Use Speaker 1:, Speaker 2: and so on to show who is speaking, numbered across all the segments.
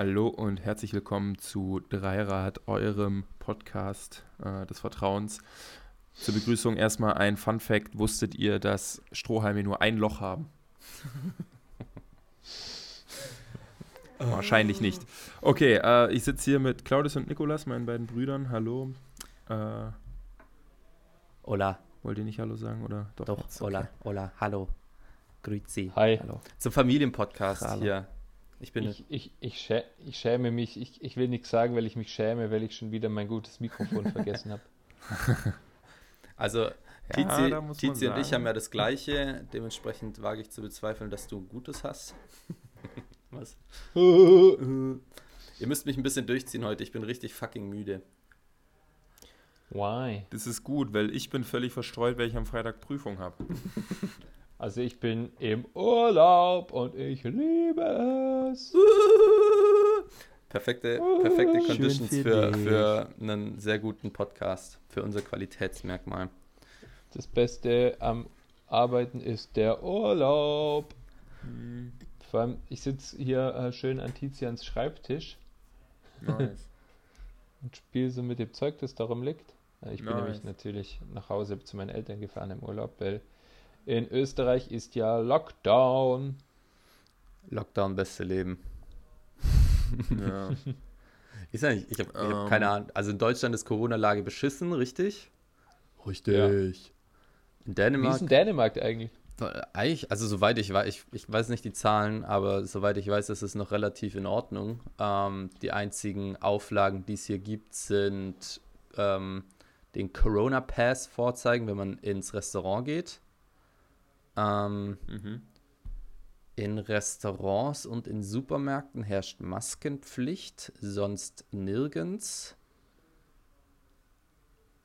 Speaker 1: Hallo und herzlich willkommen zu Dreirad, eurem Podcast äh, des Vertrauens. Zur Begrüßung erstmal ein Fun Fact: Wusstet ihr, dass Strohhalme nur ein Loch haben? Wahrscheinlich nicht. Okay, äh, ich sitze hier mit Claudius und Nikolas, meinen beiden Brüdern. Hallo. Äh,
Speaker 2: Hola.
Speaker 1: wollt ihr nicht Hallo sagen? Oder?
Speaker 2: Doch,
Speaker 1: jetzt?
Speaker 2: hola, hola, hallo. Grüezi.
Speaker 3: Hi.
Speaker 1: Hallo.
Speaker 2: Zum Familienpodcast
Speaker 1: Hallo.
Speaker 2: hier. Ich bin
Speaker 3: Ich, ich, ich, schä ich schäme mich. Ich, ich will nichts sagen, weil ich mich schäme, weil ich schon wieder mein gutes Mikrofon vergessen habe.
Speaker 2: Also,
Speaker 1: Ja,
Speaker 2: Tizi,
Speaker 1: man
Speaker 2: Tizi und ich haben ja das Gleiche. Dementsprechend wage ich zu bezweifeln, dass du ein Gutes hast. Was? Ihr müsst mich ein bisschen durchziehen heute. Ich bin richtig fucking müde.
Speaker 3: Why?
Speaker 1: Das ist gut, weil ich bin völlig verstreut, weil ich am Freitag Prüfung habe.
Speaker 3: Also ich bin im Urlaub und ich liebe es.
Speaker 2: Perfekte, perfekte Conditions
Speaker 1: für
Speaker 2: für, für einen sehr guten Podcast. Für unser Qualitätsmerkmal.
Speaker 3: Das Beste am Arbeiten ist der Urlaub. Vor allem, ich sitze hier äh, schön an Tizians Schreibtisch
Speaker 1: Nice.
Speaker 3: und spiele so mit dem Zeug, das darum liegt. Ich bin
Speaker 1: Nice.
Speaker 3: nämlich natürlich nach Hause zu meinen Eltern gefahren im Urlaub, weil in Österreich ist ja Lockdown.
Speaker 2: Lockdown, beste Leben.
Speaker 1: ja.
Speaker 2: Ich, sag nicht, ich habe
Speaker 1: Ähm.
Speaker 2: hab keine Ahnung. Also in Deutschland ist Corona-Lage beschissen, richtig? Richtig. In
Speaker 3: Wie
Speaker 2: Dänemark,
Speaker 3: ist in Dänemark eigentlich?
Speaker 2: eigentlich, also soweit ich weiß, ich, ich weiß nicht die Zahlen, aber soweit ich weiß, ist es noch relativ in Ordnung. Ähm, die einzigen Auflagen, die es hier gibt, sind ähm, den Corona Pass vorzeigen, wenn man ins Restaurant geht. Ähm,
Speaker 1: Mhm.
Speaker 2: In Restaurants und in Supermärkten herrscht Maskenpflicht, sonst nirgends.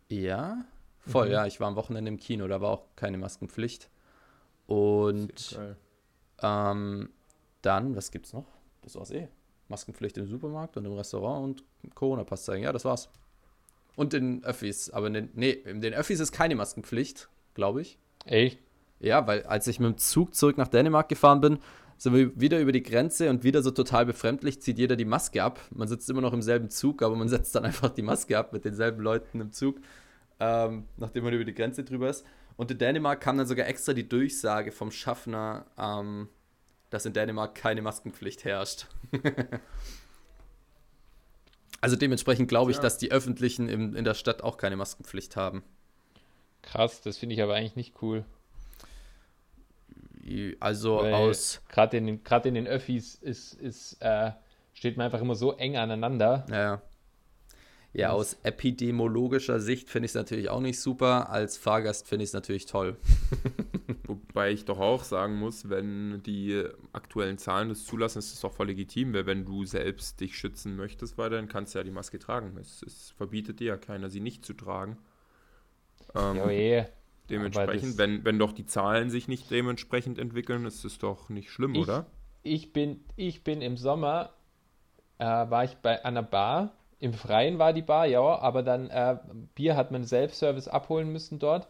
Speaker 2: Ja, voll,
Speaker 3: Mhm.
Speaker 2: ja. Ich war am Wochenende im Kino, da war auch keine Maskenpflicht. Und ähm, dann, was gibt's noch? Das war's eh. Maskenpflicht im Supermarkt und im Restaurant und Corona-Pass zeigen. Ja, das war's. Und in Öffis. Aber in den, nee, in den Öffis ist keine Maskenpflicht, glaube ich.
Speaker 3: Echt?
Speaker 2: Ja, weil als ich mit dem Zug zurück nach Dänemark gefahren bin, sind wir wieder über die Grenze und wieder so total befremdlich zieht jeder die Maske ab. Man sitzt immer noch im selben Zug, aber man setzt dann einfach die Maske ab mit denselben Leuten im Zug, ähm, nachdem man über die Grenze drüber ist. Und in Dänemark kam dann sogar extra die Durchsage vom Schaffner, ähm, dass in Dänemark keine Maskenpflicht herrscht. also dementsprechend glaube ich,
Speaker 1: Ja.
Speaker 2: dass die Öffentlichen im, in der Stadt auch keine Maskenpflicht haben.
Speaker 3: Krass, das finde ich aber eigentlich nicht cool.
Speaker 2: Also
Speaker 3: Weil
Speaker 2: aus
Speaker 3: Gerade in, den- gerade in den Öffis ist, ist, äh, steht man einfach immer so eng aneinander.
Speaker 2: Ja. Ja, aus epidemiologischer Sicht finde ich es natürlich auch nicht super. Als Fahrgast finde ich es natürlich toll.
Speaker 1: Wobei ich doch auch sagen muss, wenn die aktuellen Zahlen das zulassen, ist es doch voll legitim, weil wenn du selbst dich schützen möchtest, weiterhin kannst du ja die Maske tragen. Es, es verbietet dir ja keiner, sie nicht zu tragen. Ähm,
Speaker 3: Ja, eh.
Speaker 1: Dementsprechend, wenn, wenn doch die Zahlen sich nicht dementsprechend entwickeln, ist es doch nicht schlimm,
Speaker 3: Ich-
Speaker 1: oder?
Speaker 3: Ich bin, ich bin im Sommer, äh, war ich bei einer Bar. Im Freien war die Bar, ja, aber dann äh, Bier hat man Self-Service abholen müssen dort.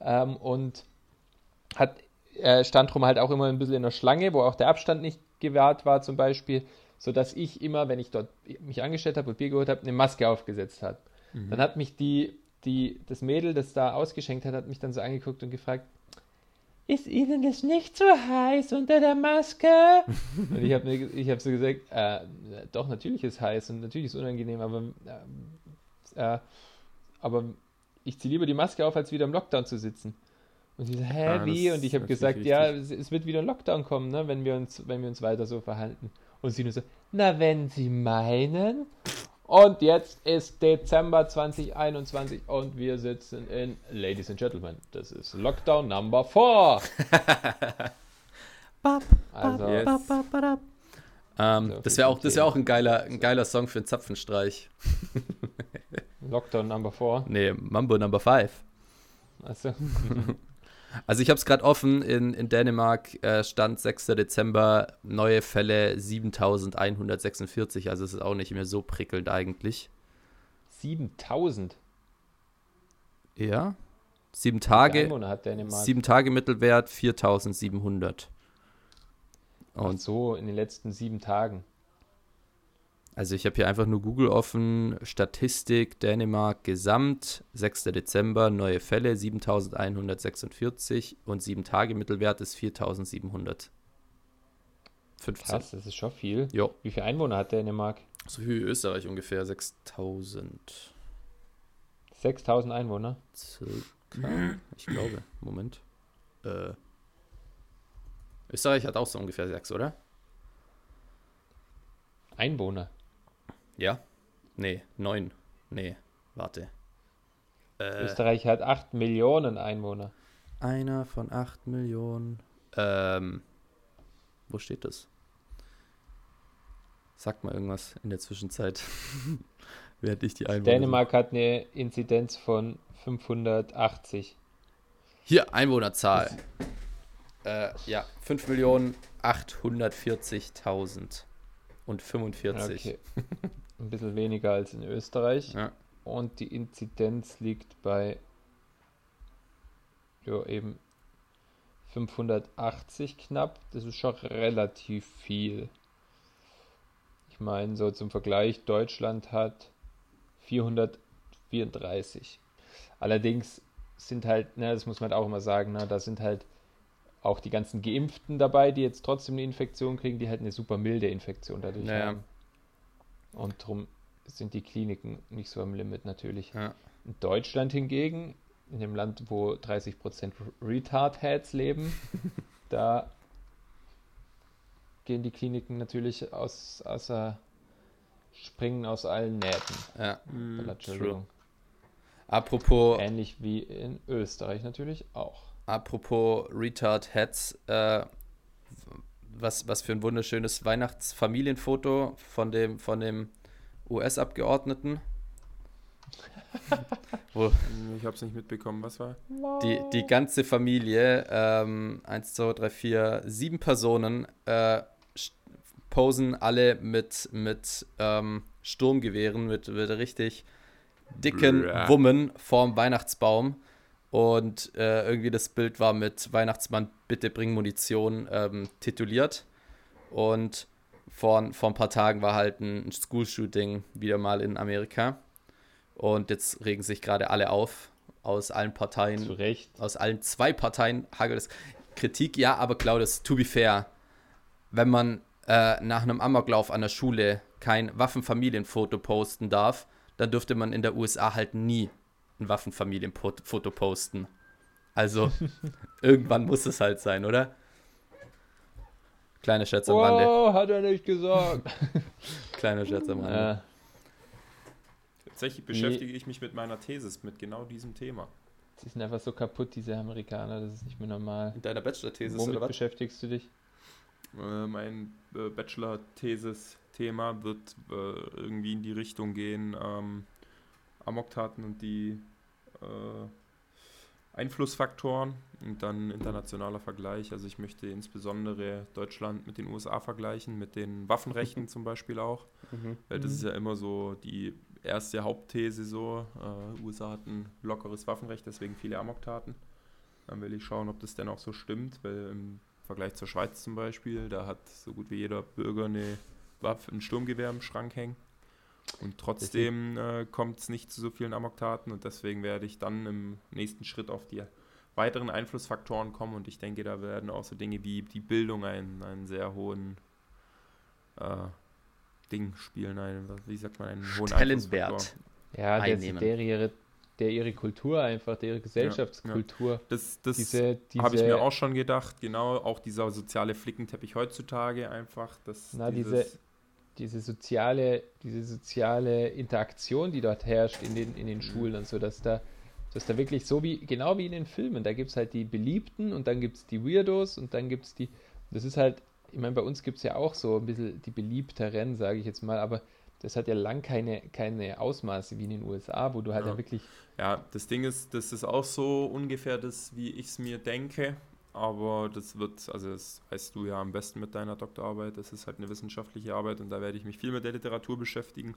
Speaker 3: Ähm, und hat, äh, stand drum halt auch immer ein bisschen in der Schlange, wo auch der Abstand nicht gewahrt war zum Beispiel, sodass ich immer, wenn ich dort mich angestellt habe und Bier geholt habe, eine Maske aufgesetzt habe. Dann hat mich die, die, das Mädel, das da ausgeschenkt hat, hat mich dann so angeguckt und gefragt, ist Ihnen das nicht so heiß unter der Maske? und ich habe ich hab so gesagt, äh, doch, natürlich ist heiß und natürlich ist unangenehm, aber, äh, äh, aber ich ziehe lieber die Maske auf, als wieder im Lockdown zu sitzen. Und sie so, hä,
Speaker 1: Ja,
Speaker 3: wie? Und ich habe gesagt, ja, es, es wird wieder ein Lockdown kommen, ne, wenn wir uns, wenn wir uns weiter so verhalten. Und sie nur so, na, wenn Sie meinen. Und jetzt ist Dezember 2021 und wir sitzen in, Ladies and Gentlemen, das ist Lockdown Number 4. Also,
Speaker 1: Yes.
Speaker 2: Ähm,
Speaker 3: So,
Speaker 2: das wäre auch, das wär auch ein, geiler, ein geiler Song für einen Zapfenstreich.
Speaker 3: Lockdown Number 4.
Speaker 2: Nee, Mambo Number 5.
Speaker 3: Also,
Speaker 2: Also ich habe es gerade offen, in, in Dänemark äh, stand 6. Dezember, neue Fälle 7146, also es ist auch nicht mehr so prickelnd eigentlich.
Speaker 3: 7000
Speaker 2: Ja, sieben Tage, sieben Tage Mittelwert 4700.
Speaker 3: Ach
Speaker 2: Und
Speaker 3: so, in den letzten sieben Tagen.
Speaker 2: Also ich habe hier einfach nur Google offen, Statistik Dänemark Gesamt, 6. Dezember, neue Fälle 7146 und 7 Tage Mittelwert ist 4715.
Speaker 3: Krass, das ist schon viel.
Speaker 2: Jo.
Speaker 3: Wie viele Einwohner hat Dänemark?
Speaker 2: So viel wie Österreich ungefähr, 6000
Speaker 3: 6000 Einwohner.
Speaker 2: circa. Ich glaube, Moment. Äh, Österreich hat auch so ungefähr 6, oder?
Speaker 3: Einwohner.
Speaker 2: Ja? Nee, 9. Nee, warte. Äh,
Speaker 3: Österreich hat 8 Millionen Einwohner.
Speaker 2: Einer von 8 Millionen. Ähm, wo steht das? Sag mal irgendwas in der Zwischenzeit. Während ich die Einwohner.
Speaker 3: Dänemark hat eine Inzidenz von 580.
Speaker 2: Hier, Einwohnerzahl. Äh, ja, 5 Millionen 840.000 und 45.
Speaker 3: Okay. Ein bisschen weniger als in Österreich.
Speaker 2: Ja.
Speaker 3: Und die Inzidenz liegt bei ja, eben 580 knapp. Das ist schon relativ viel. Ich meine, so zum Vergleich, Deutschland hat 434. Allerdings sind halt, ne, das muss man halt auch immer sagen, ne, da sind halt auch die ganzen Geimpften dabei, die jetzt trotzdem eine Infektion kriegen, die halt eine super milde Infektion dadurch
Speaker 2: Naja.
Speaker 3: haben. Und darum sind die Kliniken nicht so am Limit natürlich.
Speaker 2: Ja.
Speaker 3: In Deutschland hingegen, in dem Land, wo 30% Retard-Heads leben, da gehen die Kliniken natürlich aus, außer, springen aus allen Nähten.
Speaker 2: ja.
Speaker 1: Hm,
Speaker 3: Entschuldigung.
Speaker 2: Apropos,
Speaker 3: Ähnlich wie in Österreich natürlich auch.
Speaker 2: apropos Retard Heads, äh, was, was für ein wunderschönes Weihnachtsfamilienfoto von dem, von dem US-Abgeordneten.
Speaker 1: Ich habe es nicht mitbekommen, was war?
Speaker 2: die, die ganze Familie, ähm, 1, 2, 3, 4, sieben Personen, äh, posen alle mit, mit ähm, Sturmgewehren, mit, mit richtig dicken. Wummen vorm Weihnachtsbaum. Und äh, irgendwie das Bild war mit Weihnachtsmann, bitte bring Munition ähm, tituliert. Und vor, vor ein paar Tagen war halt ein School-Shooting wieder mal in Amerika. Und jetzt regen sich gerade alle auf, aus allen Parteien
Speaker 3: Zu Recht.
Speaker 2: aus allen zwei Parteien hagelt es. Kritik, ja, aber Claudius, to be fair, wenn man äh, nach einem Amoklauf an der Schule kein Waffenfamilienfoto posten darf, dann dürfte man in der USA halt nie ein Waffenfamilienfoto posten. Also, irgendwann muss es halt sein, oder? Kleiner Scherz am Rande.
Speaker 3: Oh, hat er nicht gesagt.
Speaker 2: Kleiner Scherz am Rande.
Speaker 3: äh,
Speaker 1: Tatsächlich beschäftige ich mich mit meiner Thesis, mit genau diesem Thema.
Speaker 3: sie sind einfach so kaputt, diese Amerikaner, das ist nicht mehr normal.
Speaker 2: In deiner Bachelor-Thesis,
Speaker 3: Womit
Speaker 2: oder was?
Speaker 3: beschäftigst du dich?
Speaker 1: Äh, mein äh, Bachelor-Thesis-Thema wird äh, irgendwie in die Richtung gehen, ähm, Amoktaten und die äh, Einflussfaktoren und dann internationaler Vergleich. Also ich möchte insbesondere Deutschland mit den USA vergleichen, mit den Waffenrechten zum Beispiel auch.
Speaker 2: Mhm.
Speaker 1: Weil das ist ja immer so die erste Hauptthese so. Äh, USA hat ein lockeres Waffenrecht, deswegen viele Amoktaten. Dann will ich schauen, ob das denn auch so stimmt, weil im Vergleich zur Schweiz zum Beispiel, da hat so gut wie jeder Bürger eine Waffe, ein Sturmgewehr im Schrank hängen. Und trotzdem äh, kommt es nicht zu so vielen Amoktaten und deswegen werde ich dann im nächsten Schritt auf die weiteren Einflussfaktoren kommen und ich denke, da werden auch so Dinge wie die Bildung einen, einen sehr hohen äh, Ding spielen, einen, wie sagt man, einen hohen
Speaker 2: Stellenwert.
Speaker 1: Einflussfaktor.
Speaker 3: Ja, der,
Speaker 2: Einnehmen.
Speaker 3: der, ihre, der ihre Kultur einfach, der ihre Gesellschaftskultur.
Speaker 1: Das, das
Speaker 3: Diese, diese,
Speaker 1: habe ich mir auch schon gedacht, genau, auch dieser soziale Flickenteppich heutzutage einfach, das
Speaker 3: Na,
Speaker 1: dieses,
Speaker 3: diese soziale, diese soziale Interaktion, die dort herrscht in den, in den Schulen und so, dass da, dass da wirklich so wie, genau wie in den Filmen, da gibt es halt die Beliebten und dann gibt es die Weirdos und dann gibt es die, das ist halt, ich meine, bei uns gibt es ja auch so ein bisschen die beliebteren, sage ich jetzt mal, aber das hat ja lang keine, keine Ausmaße wie in den USA, wo du halt ja,
Speaker 1: Ja.
Speaker 3: wirklich,
Speaker 1: Ja, das Ding ist, das ist auch so ungefähr das, wie ich es mir denke. Aber das wird, also das weißt du ja am besten mit deiner Doktorarbeit, das ist halt eine wissenschaftliche Arbeit und da werde ich mich viel mit der Literatur beschäftigen.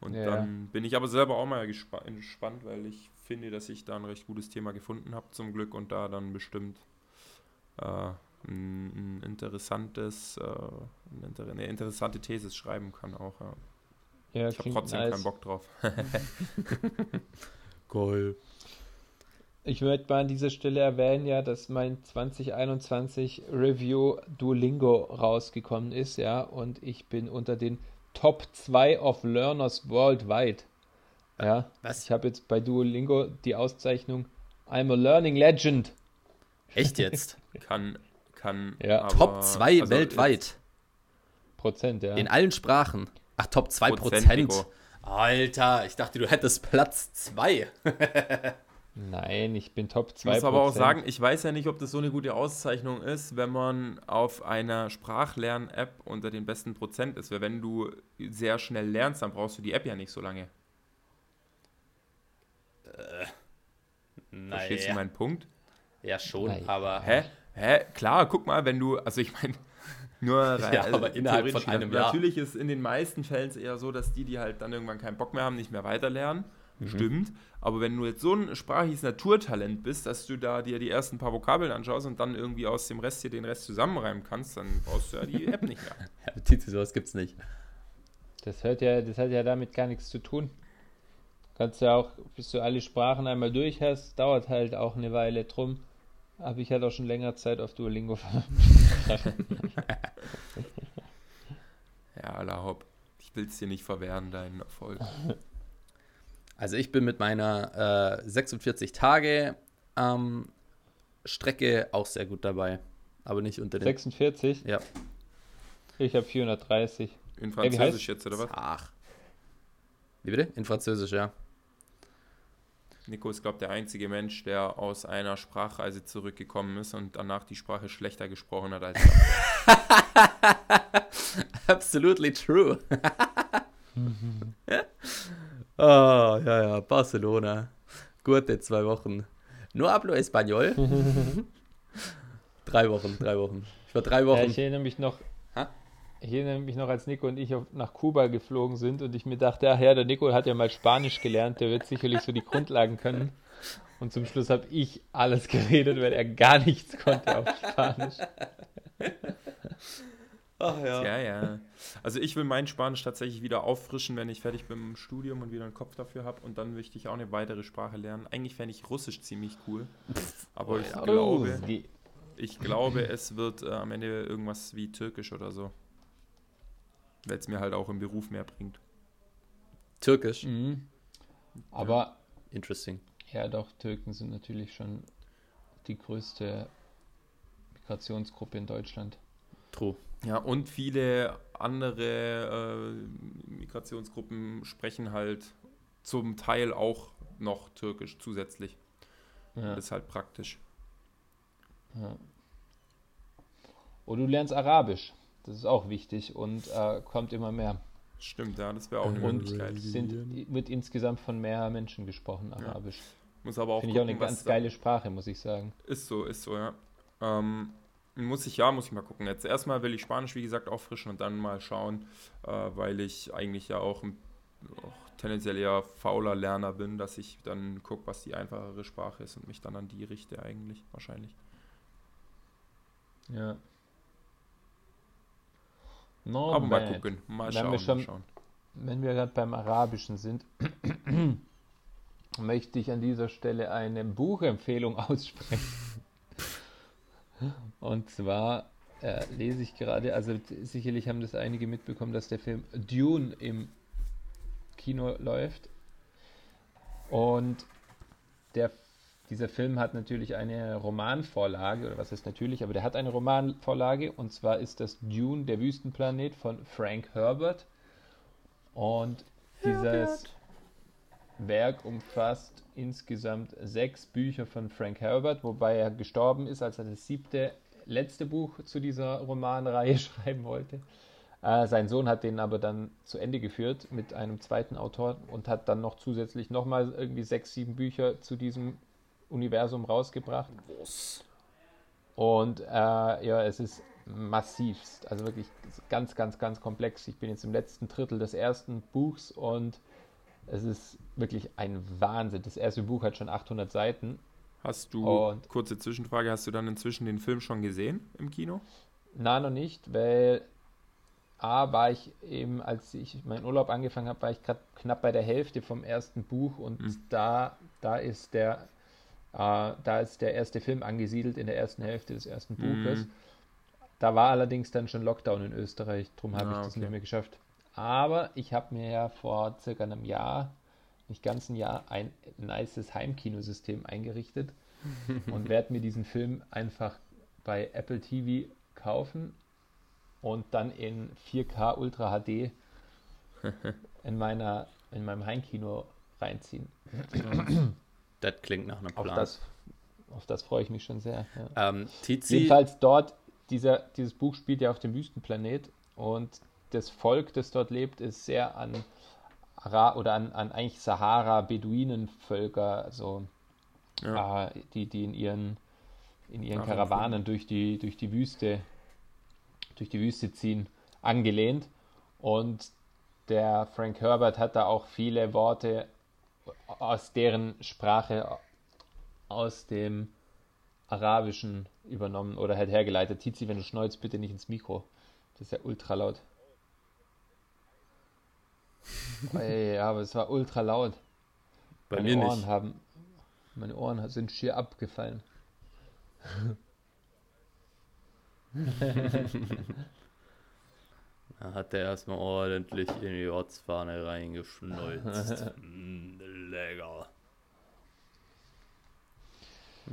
Speaker 1: Und
Speaker 3: Ja.
Speaker 1: dann bin ich aber selber auch mal gespa gespannt, weil ich finde, dass ich da ein recht gutes Thema gefunden habe zum Glück und da dann bestimmt äh, ein, ein interessantes, äh, eine interessante These schreiben kann auch. Ja.
Speaker 3: Ja,
Speaker 1: Ich habe trotzdem
Speaker 3: nice.
Speaker 1: keinen Bock drauf.
Speaker 2: Geil.
Speaker 3: Ich möchte mal an dieser Stelle erwähnen, ja, dass mein 2021 Review Duolingo rausgekommen ist, ja, und ich bin unter den Top 2 of Learners worldwide. Ja,
Speaker 2: Was?
Speaker 3: ich habe jetzt bei Duolingo die Auszeichnung I'm a Learning Legend.
Speaker 2: Echt jetzt?
Speaker 1: Kann, kann.
Speaker 3: Ja.
Speaker 1: aber-
Speaker 2: Top 2
Speaker 1: also
Speaker 2: weltweit.
Speaker 3: Prozent, ja.
Speaker 2: In allen Sprachen. Ach, Top 2
Speaker 1: Prozent,
Speaker 2: Prozent. Alter, ich dachte, du hättest Platz 2.
Speaker 3: Nein, ich bin Top 2
Speaker 1: Ich muss aber auch sagen, ich weiß ja nicht, ob das so eine gute Auszeichnung ist, wenn man auf einer Sprachlern-App unter den besten Prozent ist. Weil wenn du sehr schnell lernst, dann brauchst du die App ja nicht so lange. Verstehst du meinen Punkt?
Speaker 2: Ja, schon,
Speaker 3: Nein.
Speaker 2: aber.
Speaker 1: Hä? Hä? Klar, guck mal, wenn du, also ich meine, nur rein,
Speaker 2: Ja, aber innerhalb von einem Jahr.
Speaker 1: Natürlich ist in den meisten Fällen es eher so, dass die, die halt dann irgendwann keinen Bock mehr haben, nicht mehr weiterlernen.
Speaker 2: Mhm.
Speaker 1: Stimmt. Aber wenn du jetzt so ein sprachliches Naturtalent bist, dass du da dir die ersten paar Vokabeln anschaust und dann irgendwie aus dem Rest hier den Rest zusammenreimen kannst, dann brauchst du ja die App nicht mehr.
Speaker 2: Ja, Tizi, sowas gibt's nicht.
Speaker 3: Das hat ja, das hat ja damit gar nichts zu tun. Kannst ja auch, bis du alle Sprachen einmal durch hast, dauert halt auch eine Weile drum. Aber ich hatte auch schon länger Zeit auf Duolingo.
Speaker 1: Ja, aller hopp. Ich will es dir nicht verwehren, deinen Erfolg.
Speaker 2: Also ich bin mit meiner äh, 46 Tage ähm, Strecke auch sehr gut dabei. Aber nicht unter den.
Speaker 3: 46?
Speaker 2: Ja.
Speaker 3: Ich habe 430.
Speaker 1: In Französisch
Speaker 3: heißt-
Speaker 1: jetzt, oder was?
Speaker 2: Ach. Wie bitte? In Französisch, ja.
Speaker 1: Nico ist, glaube ich, der einzige Mensch, der aus einer Sprachreise zurückgekommen ist und danach die Sprache schlechter gesprochen hat als
Speaker 2: Absolutely true. oh, ja, ja, Barcelona. Gute zwei Wochen. No hablo español. drei Wochen, drei Wochen. Ich war drei
Speaker 3: Ja,
Speaker 2: Wochen.
Speaker 3: ich erinnere mich noch. Ich erinnere mich noch, als Nico und ich auf, nach Kuba geflogen sind und ich mir dachte, ach ja, der Nico hat ja mal Spanisch gelernt, der wird sicherlich so die Grundlagen können. Und zum Schluss habe ich alles geredet, weil er gar nichts konnte auf Spanisch.
Speaker 2: Ach ja.
Speaker 1: Ja, ja. Also ich will mein Spanisch tatsächlich wieder auffrischen, wenn ich fertig bin im Studium und wieder einen Kopf dafür habe und dann möchte ich auch eine weitere Sprache lernen. Eigentlich fände ich Russisch ziemlich cool. Aber ich glaube, ich glaube, es wird äh, am Ende irgendwas wie Türkisch oder so. Weil es mir halt auch im Beruf mehr bringt.
Speaker 2: Türkisch.
Speaker 3: Mhm. Aber
Speaker 2: Interesting.
Speaker 3: ja, doch, Türken sind natürlich schon die größte Migrationsgruppe in Deutschland.
Speaker 2: True.
Speaker 1: Ja, und viele andere äh, Migrationsgruppen sprechen halt zum Teil auch noch Türkisch zusätzlich.
Speaker 3: Ja.
Speaker 1: Das ist halt praktisch.
Speaker 3: Ja. Und du lernst Arabisch. Das ist auch wichtig und äh, kommt immer mehr.
Speaker 1: Stimmt, ja, das wäre auch eine
Speaker 3: Und
Speaker 1: Möglichkeit.
Speaker 3: sind, wird insgesamt von mehr Menschen gesprochen, Arabisch.
Speaker 1: Muss aber auch
Speaker 3: Finde ich auch eine ganz geile Sprache, muss ich sagen.
Speaker 1: Ist so, ist so, ja. Ähm, muss ich, ja, muss ich mal gucken. Jetzt erstmal will ich Spanisch, wie gesagt, auffrischen und dann mal schauen, äh, weil ich eigentlich ja auch, ein, auch tendenziell eher fauler Lerner bin, dass ich dann gucke, was die einfachere Sprache ist und mich dann an die richte eigentlich, wahrscheinlich.
Speaker 3: Ja. No
Speaker 1: aber mal gucken, mal
Speaker 3: Wenn
Speaker 1: schauen,
Speaker 3: wir schon-
Speaker 1: mal schauen.
Speaker 3: Wenn wir gerade beim Arabischen sind, möchte ich an dieser Stelle eine Buchempfehlung aussprechen. Und zwar äh, lese ich gerade, also sicherlich haben das einige mitbekommen, dass der Film Dune im Kino läuft. Und der, dieser Film hat natürlich eine Romanvorlage, oder was heißt natürlich, aber der hat eine Romanvorlage, und zwar ist das Dune, der Wüstenplanet von Frank Herbert. Und dieses Werk umfasst insgesamt sechs Bücher von Frank Herbert, wobei er gestorben ist, als er das siebte, letzte Buch zu dieser Romanreihe schreiben wollte. Äh, sein Sohn hat den aber dann zu Ende geführt mit einem zweiten Autor und hat dann noch zusätzlich nochmal irgendwie sechs, sieben Bücher zu diesem Universum rausgebracht. Und äh, ja, es ist massivst, also wirklich ganz, ganz, ganz komplex. Ich bin jetzt im letzten Drittel des ersten Buchs und es ist wirklich ein Wahnsinn. Das erste Buch hat schon 800 Seiten.
Speaker 1: Hast du,
Speaker 3: Und-
Speaker 1: kurze Zwischenfrage, hast du dann inzwischen den Film schon gesehen im Kino?
Speaker 3: Na, noch nicht, weil A war ich eben, als ich meinen Urlaub angefangen habe, war ich gerade knapp bei der Hälfte vom ersten Buch und mhm. da, da ist der äh, da ist der erste Film angesiedelt in der ersten Hälfte des ersten Buches. Mhm. Da war allerdings dann schon Lockdown in Österreich, darum habe ah, ich das okay. nicht mehr geschafft. Aber ich habe mir ja vor circa einem Jahr, nicht ganz ein Jahr, ein nices Heimkinosystem eingerichtet und werde mir diesen Film einfach bei Apple TV kaufen und dann in 4K Ultra HD in, meiner, in meinem Heimkino reinziehen.
Speaker 2: Das klingt nach einem Plan.
Speaker 3: Auf das, auf das freue ich mich schon sehr.
Speaker 2: Ja. Ähm,
Speaker 3: Jedenfalls dort, dieser, dieses Buch spielt ja auf dem Wüstenplanet und das Volk, das dort lebt, ist sehr an Ara oder an, an eigentlich Sahara-Beduinenvölker, also ja. äh, die, die in ihren, in ihren Karawanen durch die, durch die Wüste, durch die Wüste ziehen, angelehnt. Und der Frank Herbert hat da auch viele Worte aus deren Sprache aus dem Arabischen übernommen oder halt hergeleitet. Tizi, wenn du schneuzt, bitte nicht ins Mikro. Das ist ja ultra laut. Ey, aber es war ultra laut.
Speaker 2: Bei
Speaker 3: meine
Speaker 2: mir
Speaker 3: Ohren
Speaker 2: nicht.
Speaker 3: haben, meine Ohren sind schier abgefallen.
Speaker 2: Da hat er erstmal ordentlich in die Ortsfahne reingeschnolzt. mm, lecker.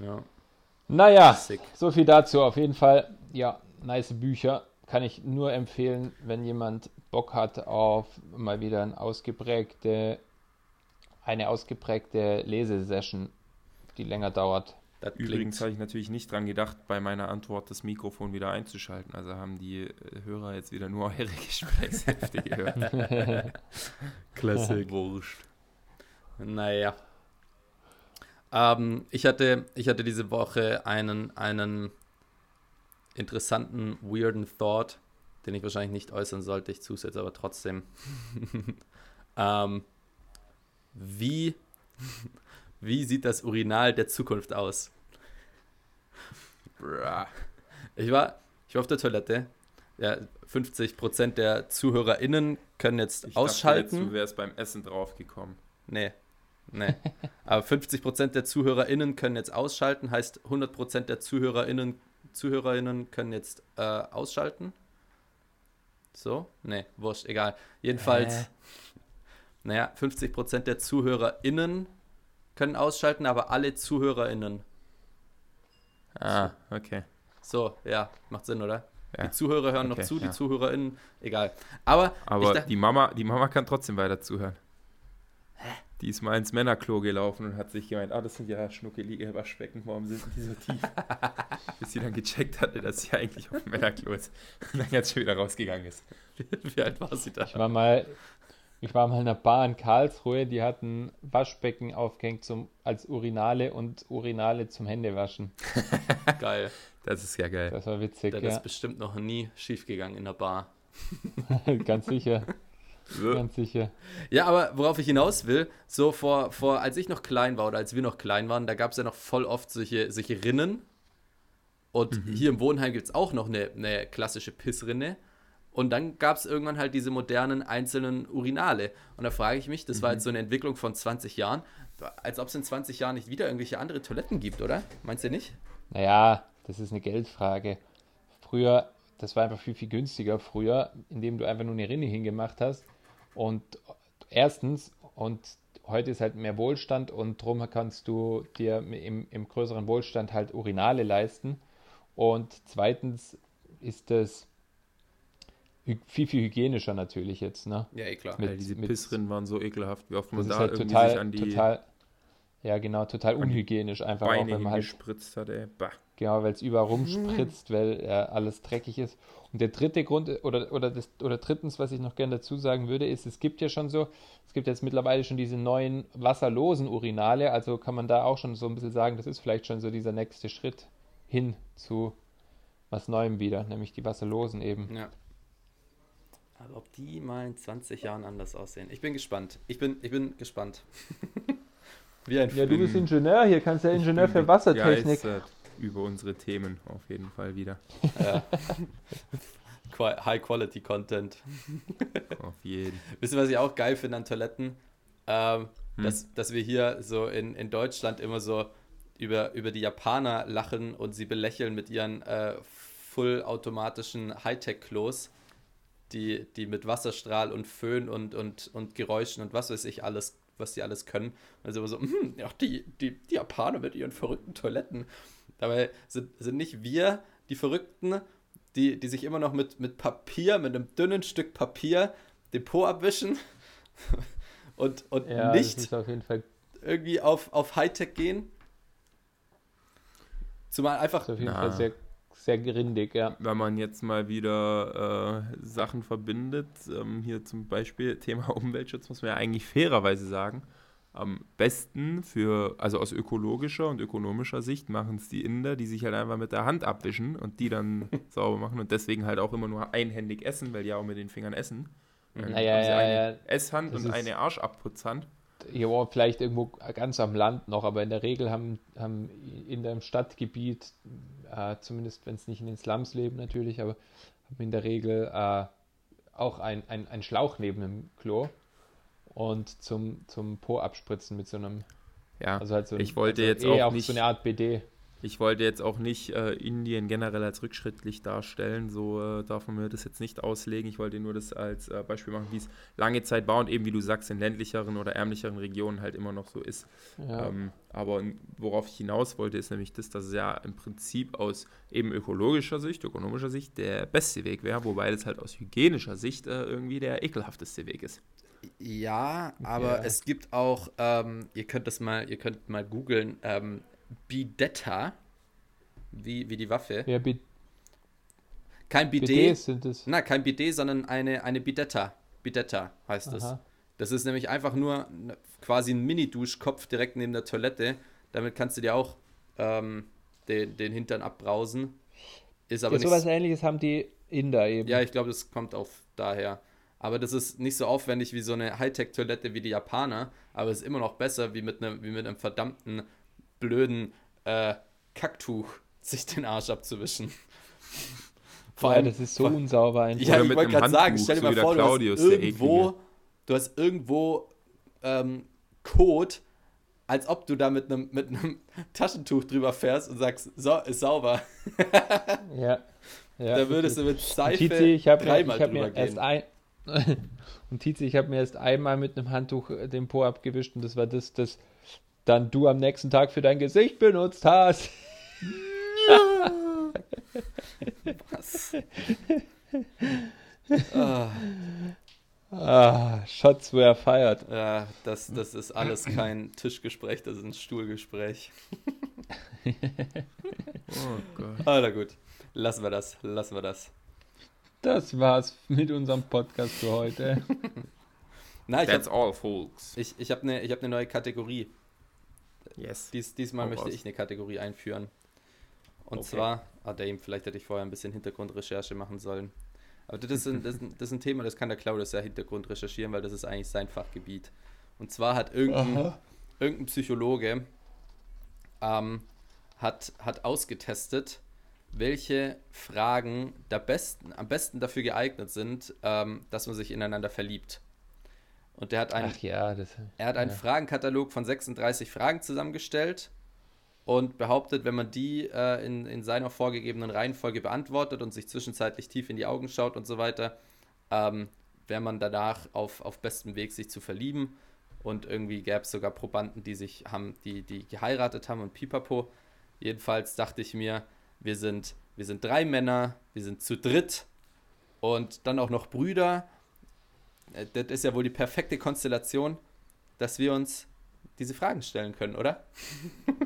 Speaker 3: Ja. Naja, Sick. so viel dazu. Auf jeden Fall, ja, nice Bücher. Kann ich nur empfehlen, wenn jemand Bock hat auf mal wieder eine ausgeprägte, eine ausgeprägte Lesesession, die länger dauert.
Speaker 1: Das Übrigens habe ich natürlich nicht dran gedacht, bei meiner Antwort das Mikrofon wieder einzuschalten. Also haben die äh, Hörer jetzt wieder nur eure Gesprächshälfte gehört.
Speaker 2: Klassik. Wurscht. Naja. Ähm, ich, hatte, ich hatte diese Woche einen, einen interessanten, weirden Thought, den ich wahrscheinlich nicht äußern sollte. Ich tue es jetzt aber trotzdem. ähm, wie, wie sieht das Urinal der Zukunft aus? Ich war, ich war auf der Toilette. Ja, 50% der ZuhörerInnen können jetzt ich ausschalten. Dachte
Speaker 1: du wärst beim Essen draufgekommen.
Speaker 2: Nee, nee. Aber 50% der ZuhörerInnen können jetzt ausschalten, heißt 100% der ZuhörerInnen, ZuhörerInnen können jetzt äh, ausschalten. So? Nee, wurscht, egal. Jedenfalls, äh. naja, 50% der ZuhörerInnen können ausschalten, aber alle ZuhörerInnen
Speaker 1: Ah, okay.
Speaker 2: So, ja, macht Sinn, oder? Ja. Die Zuhörer hören okay, noch zu, ja. die ZuhörerInnen, egal. Aber,
Speaker 1: Aber dachte, die, Mama, die Mama kann trotzdem weiter zuhören. Die ist mal ins Männerklo gelaufen und hat sich gemeint, ah, das sind ja schnuckelige Waschbecken, warum sind die so tief? Bis sie dann gecheckt hatte, dass sie eigentlich auf dem Männerklo ist und dann jetzt schon wieder rausgegangen ist.
Speaker 2: Wie alt war sie da?
Speaker 3: Ich war mal, ich war mal in einer Bar in Karlsruhe, die hatten Waschbecken aufgehängt zum, als Urinale und Urinale zum Händewaschen.
Speaker 2: geil.
Speaker 1: Das ist ja geil.
Speaker 3: Das war witzig.
Speaker 2: Das ja. ist bestimmt noch nie schiefgegangen in der Bar.
Speaker 3: Ganz sicher. Ganz sicher.
Speaker 2: Ja, aber worauf ich hinaus will, so vor, vor, als ich noch klein war oder als wir noch klein waren, da gab es ja noch voll oft solche, solche Rinnen. Und mhm. hier im Wohnheim gibt es auch noch eine, eine klassische Pissrinne. Und dann gab es irgendwann halt diese modernen einzelnen Urinale. Und da frage ich mich, das mhm. war jetzt so eine Entwicklung von 20 Jahren, als ob es in 20 Jahren nicht wieder irgendwelche andere Toiletten gibt, oder? Meinst du nicht?
Speaker 3: Naja, das ist eine Geldfrage. Früher, das war einfach viel, viel günstiger früher, indem du einfach nur eine Rinne hingemacht hast. Und erstens, und heute ist halt mehr Wohlstand und darum kannst du dir im, im größeren Wohlstand halt Urinale leisten. Und zweitens ist das viel, viel hygienischer natürlich jetzt, ne?
Speaker 2: Ja, eh klar.
Speaker 1: Mit, ja, diese mit, Pissrinnen waren so ekelhaft, wie oft man
Speaker 3: da halt irgendwie total, sich an die... Total, ja, genau, total unhygienisch einfach
Speaker 1: Beine auch, wenn man halt... gespritzt hat, ey. Bah.
Speaker 3: Genau, weil es überall rumspritzt, weil äh, alles dreckig ist. Und der dritte Grund, oder, oder, das, oder drittens, was ich noch gerne dazu sagen würde, ist, es gibt ja schon so, es gibt jetzt mittlerweile schon diese neuen wasserlosen Urinale, also kann man da auch schon so ein bisschen sagen, das ist vielleicht schon so dieser nächste Schritt hin zu was Neuem wieder, nämlich die wasserlosen eben.
Speaker 2: Ja. Aber ob die mal in 20 Jahren anders aussehen. Ich bin gespannt. Ich bin, ich bin gespannt.
Speaker 3: Wie ein ja, du bist Ingenieur hier, kannst ja Ingenieur für Wassertechnik.
Speaker 1: Über unsere Themen auf jeden Fall wieder.
Speaker 2: Ja. High-Quality-Content.
Speaker 1: Auf jeden.
Speaker 2: Wisst ihr, was ich auch geil finde an Toiletten? Ähm,
Speaker 1: Hm.
Speaker 2: dass, dass wir hier so in, in Deutschland immer so über, über die Japaner lachen und sie belächeln mit ihren äh, vollautomatischen Hightech-Klos, die, die mit Wasserstrahl und Föhn und, und, und Geräuschen und was weiß ich alles, was die alles können. Also immer so, hm, ja, die, die, die Japaner mit ihren verrückten Toiletten. Dabei sind, sind nicht wir die Verrückten, die, die sich immer noch mit, mit Papier, mit einem dünnen Stück Papier den Po abwischen und, und
Speaker 3: Ja,
Speaker 2: nicht
Speaker 3: auf jeden Fall,
Speaker 2: irgendwie auf, auf Hightech gehen. Zumal einfach,
Speaker 3: ist auf jeden
Speaker 1: Na.
Speaker 3: Fall sehr, sehr grindig, ja.
Speaker 1: Wenn man jetzt mal wieder äh, Sachen verbindet, ähm, hier zum Beispiel Thema Umweltschutz, muss man ja eigentlich fairerweise sagen, am besten für, also aus ökologischer und ökonomischer Sicht machen es die Inder, die sich halt einfach mit der Hand abwischen und die dann sauber machen und deswegen halt auch immer nur einhändig essen, weil die auch mit den Fingern essen. Dann
Speaker 3: Ja, ja, ja,
Speaker 1: eine. Esshand
Speaker 3: Das
Speaker 1: und eine Arschabputzhand.
Speaker 3: Ja, vielleicht irgendwo ganz am Land noch, aber in der Regel haben, haben in dem Stadtgebiet, äh, zumindest wenn es nicht in den Slums leben natürlich, aber haben in der Regel äh, auch ein, ein, ein Schlauch neben dem Klo und zum, zum Po abspritzen mit so einem,
Speaker 1: Ja,
Speaker 3: also halt so ein,
Speaker 1: Ich wollte
Speaker 3: also
Speaker 1: jetzt
Speaker 3: eher
Speaker 1: auch
Speaker 3: so
Speaker 1: nicht-
Speaker 3: eine Art BD.
Speaker 1: Ich wollte jetzt auch nicht äh, Indien generell als rückschrittlich darstellen, so äh, darf man mir das jetzt nicht auslegen. Ich wollte nur das als äh, Beispiel machen, wie es lange Zeit war und eben, wie du sagst, in ländlicheren oder ärmlicheren Regionen halt immer noch so ist.
Speaker 3: Ja.
Speaker 1: Ähm, aber worauf ich hinaus wollte, ist nämlich das, dass es ja im Prinzip aus eben ökologischer Sicht, ökonomischer Sicht der beste Weg wäre, wobei das halt aus hygienischer Sicht äh, irgendwie der ekelhafteste Weg ist.
Speaker 2: Ja, aber
Speaker 3: Ja.
Speaker 2: es gibt auch, ähm, ihr könnt das mal, ihr könnt mal googeln, ähm, Bidetta, wie, wie die Waffe.
Speaker 3: ja, B
Speaker 2: Kein Bidet,
Speaker 3: BDs sind es.
Speaker 2: na, kein Bidet, sondern eine, eine Bidetta. Bidetta heißt das.
Speaker 3: Aha.
Speaker 2: Das ist nämlich einfach nur quasi ein Mini-Duschkopf direkt neben der Toilette. Damit kannst du dir auch ähm, den, den Hintern abbrausen. Ist aber
Speaker 3: Ja, sowas ähnliches haben die Inder eben.
Speaker 2: Ja, ich glaube, das kommt auf daher. Aber das ist nicht so aufwendig wie so eine Hightech-Toilette wie die Japaner, aber es ist immer noch besser, wie mit einem, wie mit einem verdammten, blöden äh, Kacktuch sich den Arsch abzuwischen. Vor
Speaker 3: ja,
Speaker 2: allem,
Speaker 3: das ist so
Speaker 2: vor-
Speaker 3: unsauber einfach.
Speaker 2: ja,
Speaker 1: Oder
Speaker 2: ich wollte gerade sagen, stell dir
Speaker 1: so
Speaker 2: mal vor, du hast irgendwo, du hast irgendwo ähm, Kot, als ob du da mit einem mit einem Taschentuch drüber fährst und sagst, so, ist sauber.
Speaker 3: Ja. ja
Speaker 2: da würdest du mit Seife
Speaker 3: Tizi, ich mir,
Speaker 2: dreimal
Speaker 3: ich hab
Speaker 2: drüber
Speaker 3: mir erst
Speaker 2: gehen.
Speaker 3: ein und Tizi, ich habe mir erst einmal mit einem Handtuch äh, den Po abgewischt und das war das, das dann du am nächsten Tag für dein Gesicht benutzt hast.
Speaker 2: Was? ah,
Speaker 3: Ah, Shots were fired.
Speaker 2: ja, das, das ist alles kein Tischgespräch, das ist ein Stuhlgespräch.
Speaker 1: Oh Gott.
Speaker 2: Ah, na gut. Lassen wir das, lassen wir das.
Speaker 3: Das war's mit unserem Podcast für heute.
Speaker 2: Na, ich
Speaker 1: That's
Speaker 2: habe
Speaker 1: all, folks.
Speaker 2: ich, ich hab eine ich hab ne neue Kategorie.
Speaker 1: Yes.
Speaker 2: Dies, diesmal
Speaker 1: Hau
Speaker 2: möchte
Speaker 1: raus.
Speaker 2: ich eine Kategorie einführen. Und
Speaker 1: Okay.
Speaker 2: zwar, ah, Dame, vielleicht hätte ich vorher ein bisschen Hintergrundrecherche machen sollen. Aber das ist, ein, das, ist ein, das ist ein Thema, das kann der Claudius ja Hintergrund recherchieren, weil das ist eigentlich sein Fachgebiet. Und zwar hat irgendein, irgendein Psychologe ähm, hat, hat ausgetestet, welche Fragen besten, am besten dafür geeignet sind, ähm, dass man sich ineinander verliebt. Und der hat einen,
Speaker 3: ja, das.
Speaker 2: er hat einen
Speaker 3: ja.
Speaker 2: Fragenkatalog von 36 Fragen zusammengestellt und behauptet, wenn man die äh, in, in seiner vorgegebenen Reihenfolge beantwortet und sich zwischenzeitlich tief in die Augen schaut und so weiter, ähm, wäre man danach auf, auf bestem Weg, sich zu verlieben. Und irgendwie gäbe es sogar Probanden, die sich haben, die, die geheiratet haben und pipapo. Jedenfalls dachte ich mir, wir sind, wir sind drei Männer, wir sind zu dritt und dann auch noch Brüder. Äh, Das ist ja wohl die perfekte Konstellation, dass wir uns diese Fragen stellen können, oder?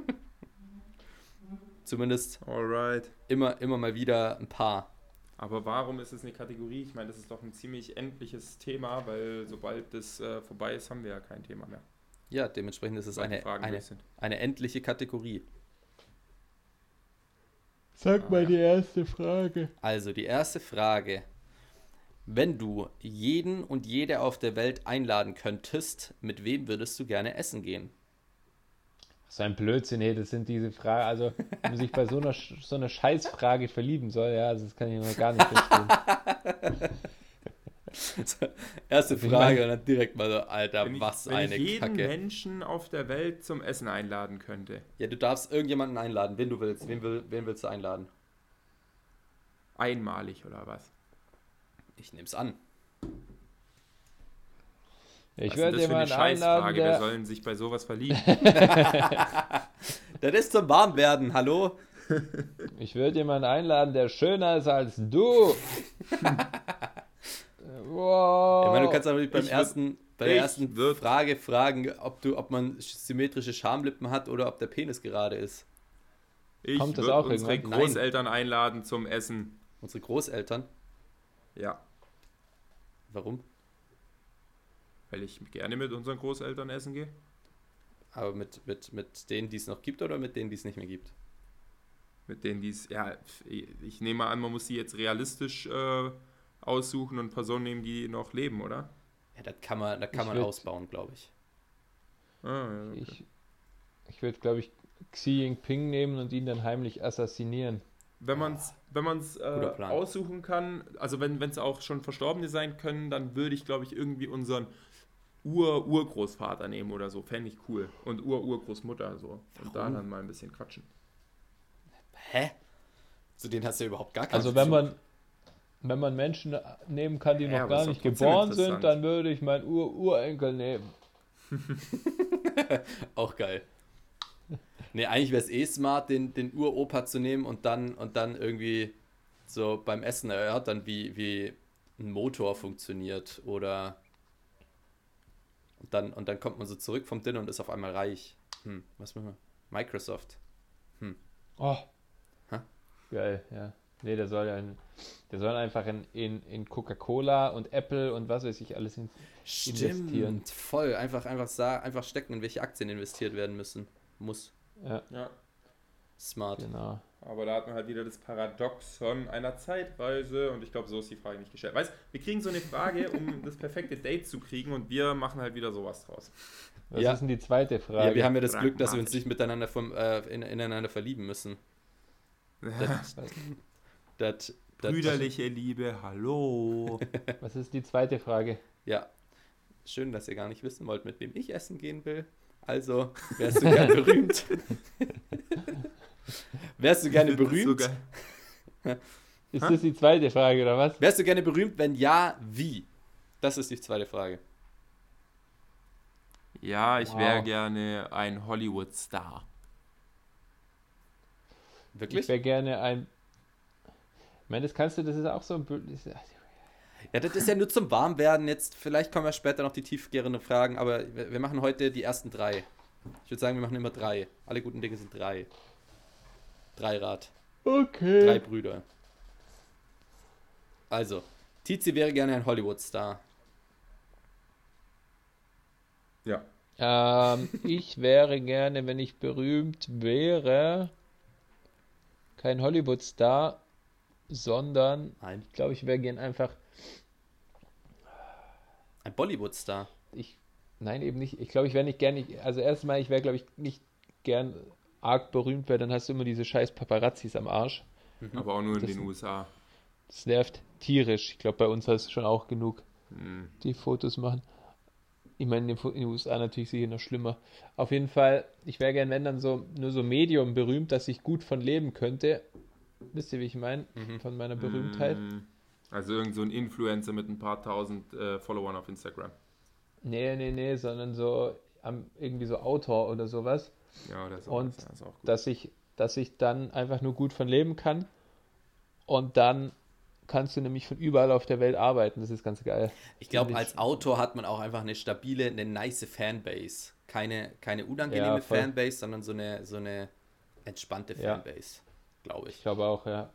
Speaker 2: Zumindest
Speaker 1: Alright.
Speaker 2: immer, immer mal wieder ein paar.
Speaker 1: Aber warum ist es eine Kategorie? Ich meine, das ist doch ein ziemlich endliches Thema, weil sobald das äh, vorbei ist, haben wir ja kein Thema mehr.
Speaker 2: Ja, dementsprechend ist es eine, eine, eine endliche Kategorie.
Speaker 3: Sag mal die erste Frage.
Speaker 2: Also die erste Frage. Wenn du jeden und jede auf der Welt einladen könntest, mit wem würdest du gerne essen gehen?
Speaker 3: So ein Blödsinn, hey, das sind diese Fragen, also wenn man sich bei so einer, so einer Scheißfrage verlieben soll, ja, also das kann ich mir gar nicht verstehen.
Speaker 2: Erste
Speaker 3: Ich
Speaker 2: Frage und dann direkt mal so, Alter,
Speaker 1: Wenn ich,
Speaker 2: was
Speaker 1: wenn
Speaker 2: eine
Speaker 1: ich jeden
Speaker 2: Kacke.
Speaker 1: Menschen auf der Welt zum Essen einladen könnte.
Speaker 2: Ja, du darfst irgendjemanden einladen, wen du willst. Wen, will, wen willst du einladen?
Speaker 1: Einmalig oder was?
Speaker 2: Ich nehm's an.
Speaker 3: Ich
Speaker 1: was ist
Speaker 3: würde
Speaker 1: das für eine
Speaker 3: jemanden einladen,
Speaker 1: Scheißfrage? Wer
Speaker 3: der,
Speaker 1: sollen sich bei sowas verlieben?
Speaker 2: Das ist zum Warmwerden, hallo?
Speaker 3: ich würde jemanden einladen, der schöner ist als du. Wow.
Speaker 2: Ich meine, du kannst aber nicht beim
Speaker 1: Ich
Speaker 2: ersten, bei der ersten
Speaker 1: würd-
Speaker 2: Frage fragen, ob, du, ob man symmetrische Schamlippen hat oder ob der Penis gerade ist.
Speaker 1: Ich
Speaker 3: Kommt das
Speaker 1: würde
Speaker 3: auch
Speaker 1: unsere
Speaker 2: irgendwann?
Speaker 1: Großeltern einladen zum Essen.
Speaker 2: Unsere Großeltern.
Speaker 1: Ja,
Speaker 2: Warum?
Speaker 1: weil ich gerne mit unseren Großeltern essen gehe.
Speaker 2: Aber mit, mit, mit denen, die es noch gibt oder mit denen, die es nicht mehr gibt?
Speaker 1: Mit denen, die es, ja, ich nehme an, man muss sie jetzt realistisch äh, aussuchen und Personen nehmen, die noch leben, oder?
Speaker 2: Ja, das kann man, das kann
Speaker 3: Ich
Speaker 2: man
Speaker 3: würd-
Speaker 2: ausbauen, glaube ich.
Speaker 1: Ah, ja, okay.
Speaker 3: Ich, ich würde, glaube ich, Xi Jinping nehmen und ihn dann heimlich assassinieren.
Speaker 1: Wenn man es wenn man's, äh, aussuchen kann, also wenn es auch schon Verstorbene sein können, dann würde ich, glaube ich, irgendwie unseren Ur-Urgroßvater nehmen oder so. Fände ich cool. Und Ur-Urgroßmutter so. Und da
Speaker 2: Warum?
Speaker 1: dann mal ein bisschen quatschen.
Speaker 2: Hä? Zu denen hast du ja überhaupt gar keinen
Speaker 3: Also wenn man, wenn man Menschen nehmen kann, die
Speaker 1: Ja,
Speaker 3: noch gar nicht geboren sind, dann würde ich meinen Ur-Urenkel nehmen.
Speaker 2: Auch geil. Nee, eigentlich wäre es eh smart, den, den Uropa zu nehmen und dann, und dann irgendwie so beim Essen erörtern, wie, wie ein Motor funktioniert oder und dann, und dann kommt man so zurück vom Dinner und ist auf einmal reich. Hm, was machen wir? Microsoft.
Speaker 3: Oh.
Speaker 2: Hä?
Speaker 3: Geil, ja. Nee, der soll ja in, der soll einfach in, in, in Coca-Cola und Apple und was weiß ich alles in, investieren.
Speaker 2: Stimmt, voll. Einfach, einfach, einfach stecken, in welche Aktien investiert werden müssen. Muss.
Speaker 3: Ja,
Speaker 1: Ja.
Speaker 2: Smart.
Speaker 3: genau.
Speaker 1: Aber da hat man halt wieder das Paradoxon einer Zeitreise und ich glaube, so ist die Frage nicht gestellt. Weißt wir kriegen so eine Frage, um das perfekte Date zu kriegen und wir machen halt wieder sowas draus.
Speaker 3: Was
Speaker 2: Ja.
Speaker 3: ist denn die zweite Frage?
Speaker 2: Ja, wir haben ja das Glück, dass wir uns nicht miteinander vom, äh, in, ineinander verlieben müssen. Das, das, das,
Speaker 1: Brüderliche Liebe, hallo.
Speaker 3: Was ist die zweite Frage?
Speaker 2: Ja. Schön, dass ihr gar nicht wissen wollt, mit wem ich essen gehen will. Also, wärst du gern berühmt? wärst du gerne berühmt?
Speaker 3: Ist das die zweite Frage oder was?
Speaker 2: wärst du gerne berühmt? Wenn ja, wie? Das ist die zweite Frage.
Speaker 1: Ja, ich
Speaker 3: Wow.
Speaker 1: wäre gerne ein Hollywood-Star.
Speaker 2: Wirklich?
Speaker 3: Ich wäre gerne ein. Ich meine, das kannst du, das ist auch so ein.
Speaker 2: Ja, das ist ja nur zum Warmwerden. Jetzt, vielleicht kommen ja später noch die tiefgehenden Fragen, aber wir, wir machen heute die ersten drei. Ich würde sagen, wir machen immer drei. Alle guten Dinge sind drei. Dreirad.
Speaker 3: Okay.
Speaker 2: Drei Brüder. Also, Tizi wäre gerne ein Hollywood-Star.
Speaker 1: Ja.
Speaker 3: Ähm, ich wäre gerne, wenn ich berühmt wäre, kein Hollywood-Star, sondern
Speaker 2: Nein.
Speaker 3: ich glaube, ich wäre gern einfach.
Speaker 2: Ein Bollywood-Star.
Speaker 3: Ich, nein, eben nicht. Ich glaube, ich wäre nicht gern. Ich, also erstmal, ich wäre, glaube ich, nicht gern arg berühmt, weil dann hast du immer diese scheiß Paparazzis am Arsch.
Speaker 1: Aber auch nur in
Speaker 3: Das-
Speaker 1: den USA.
Speaker 3: Das nervt tierisch. Ich glaube, bei uns hast du schon auch genug,
Speaker 1: Hm.
Speaker 3: die Fotos machen. Ich meine, in den Fo- in den USA natürlich sicher noch schlimmer. Auf jeden Fall, ich wäre gern, wenn dann so, nur so Medium berühmt, dass ich gut von leben könnte. Wisst ihr, wie ich meine?
Speaker 2: Mhm.
Speaker 3: Von meiner Berühmtheit.
Speaker 1: Hm. Also irgend so ein Influencer mit ein paar tausend äh, Followern auf Instagram.
Speaker 3: Nee, nee, nee, sondern so am, irgendwie so Autor oder sowas.
Speaker 1: Ja, oder so.
Speaker 3: Und
Speaker 1: das ist auch gut.
Speaker 3: dass ich, dass ich dann einfach nur gut von leben kann. Und dann kannst du nämlich von überall auf der Welt arbeiten. Das ist ganz geil.
Speaker 2: Ich glaube, als Autor hat man auch einfach eine stabile, eine nice Fanbase. Keine, keine unangenehme
Speaker 3: Ja.
Speaker 2: Fanbase, sondern so eine, so eine entspannte
Speaker 3: Ja.
Speaker 2: Glaube
Speaker 3: Ich
Speaker 2: ich.
Speaker 3: glaube auch, ja.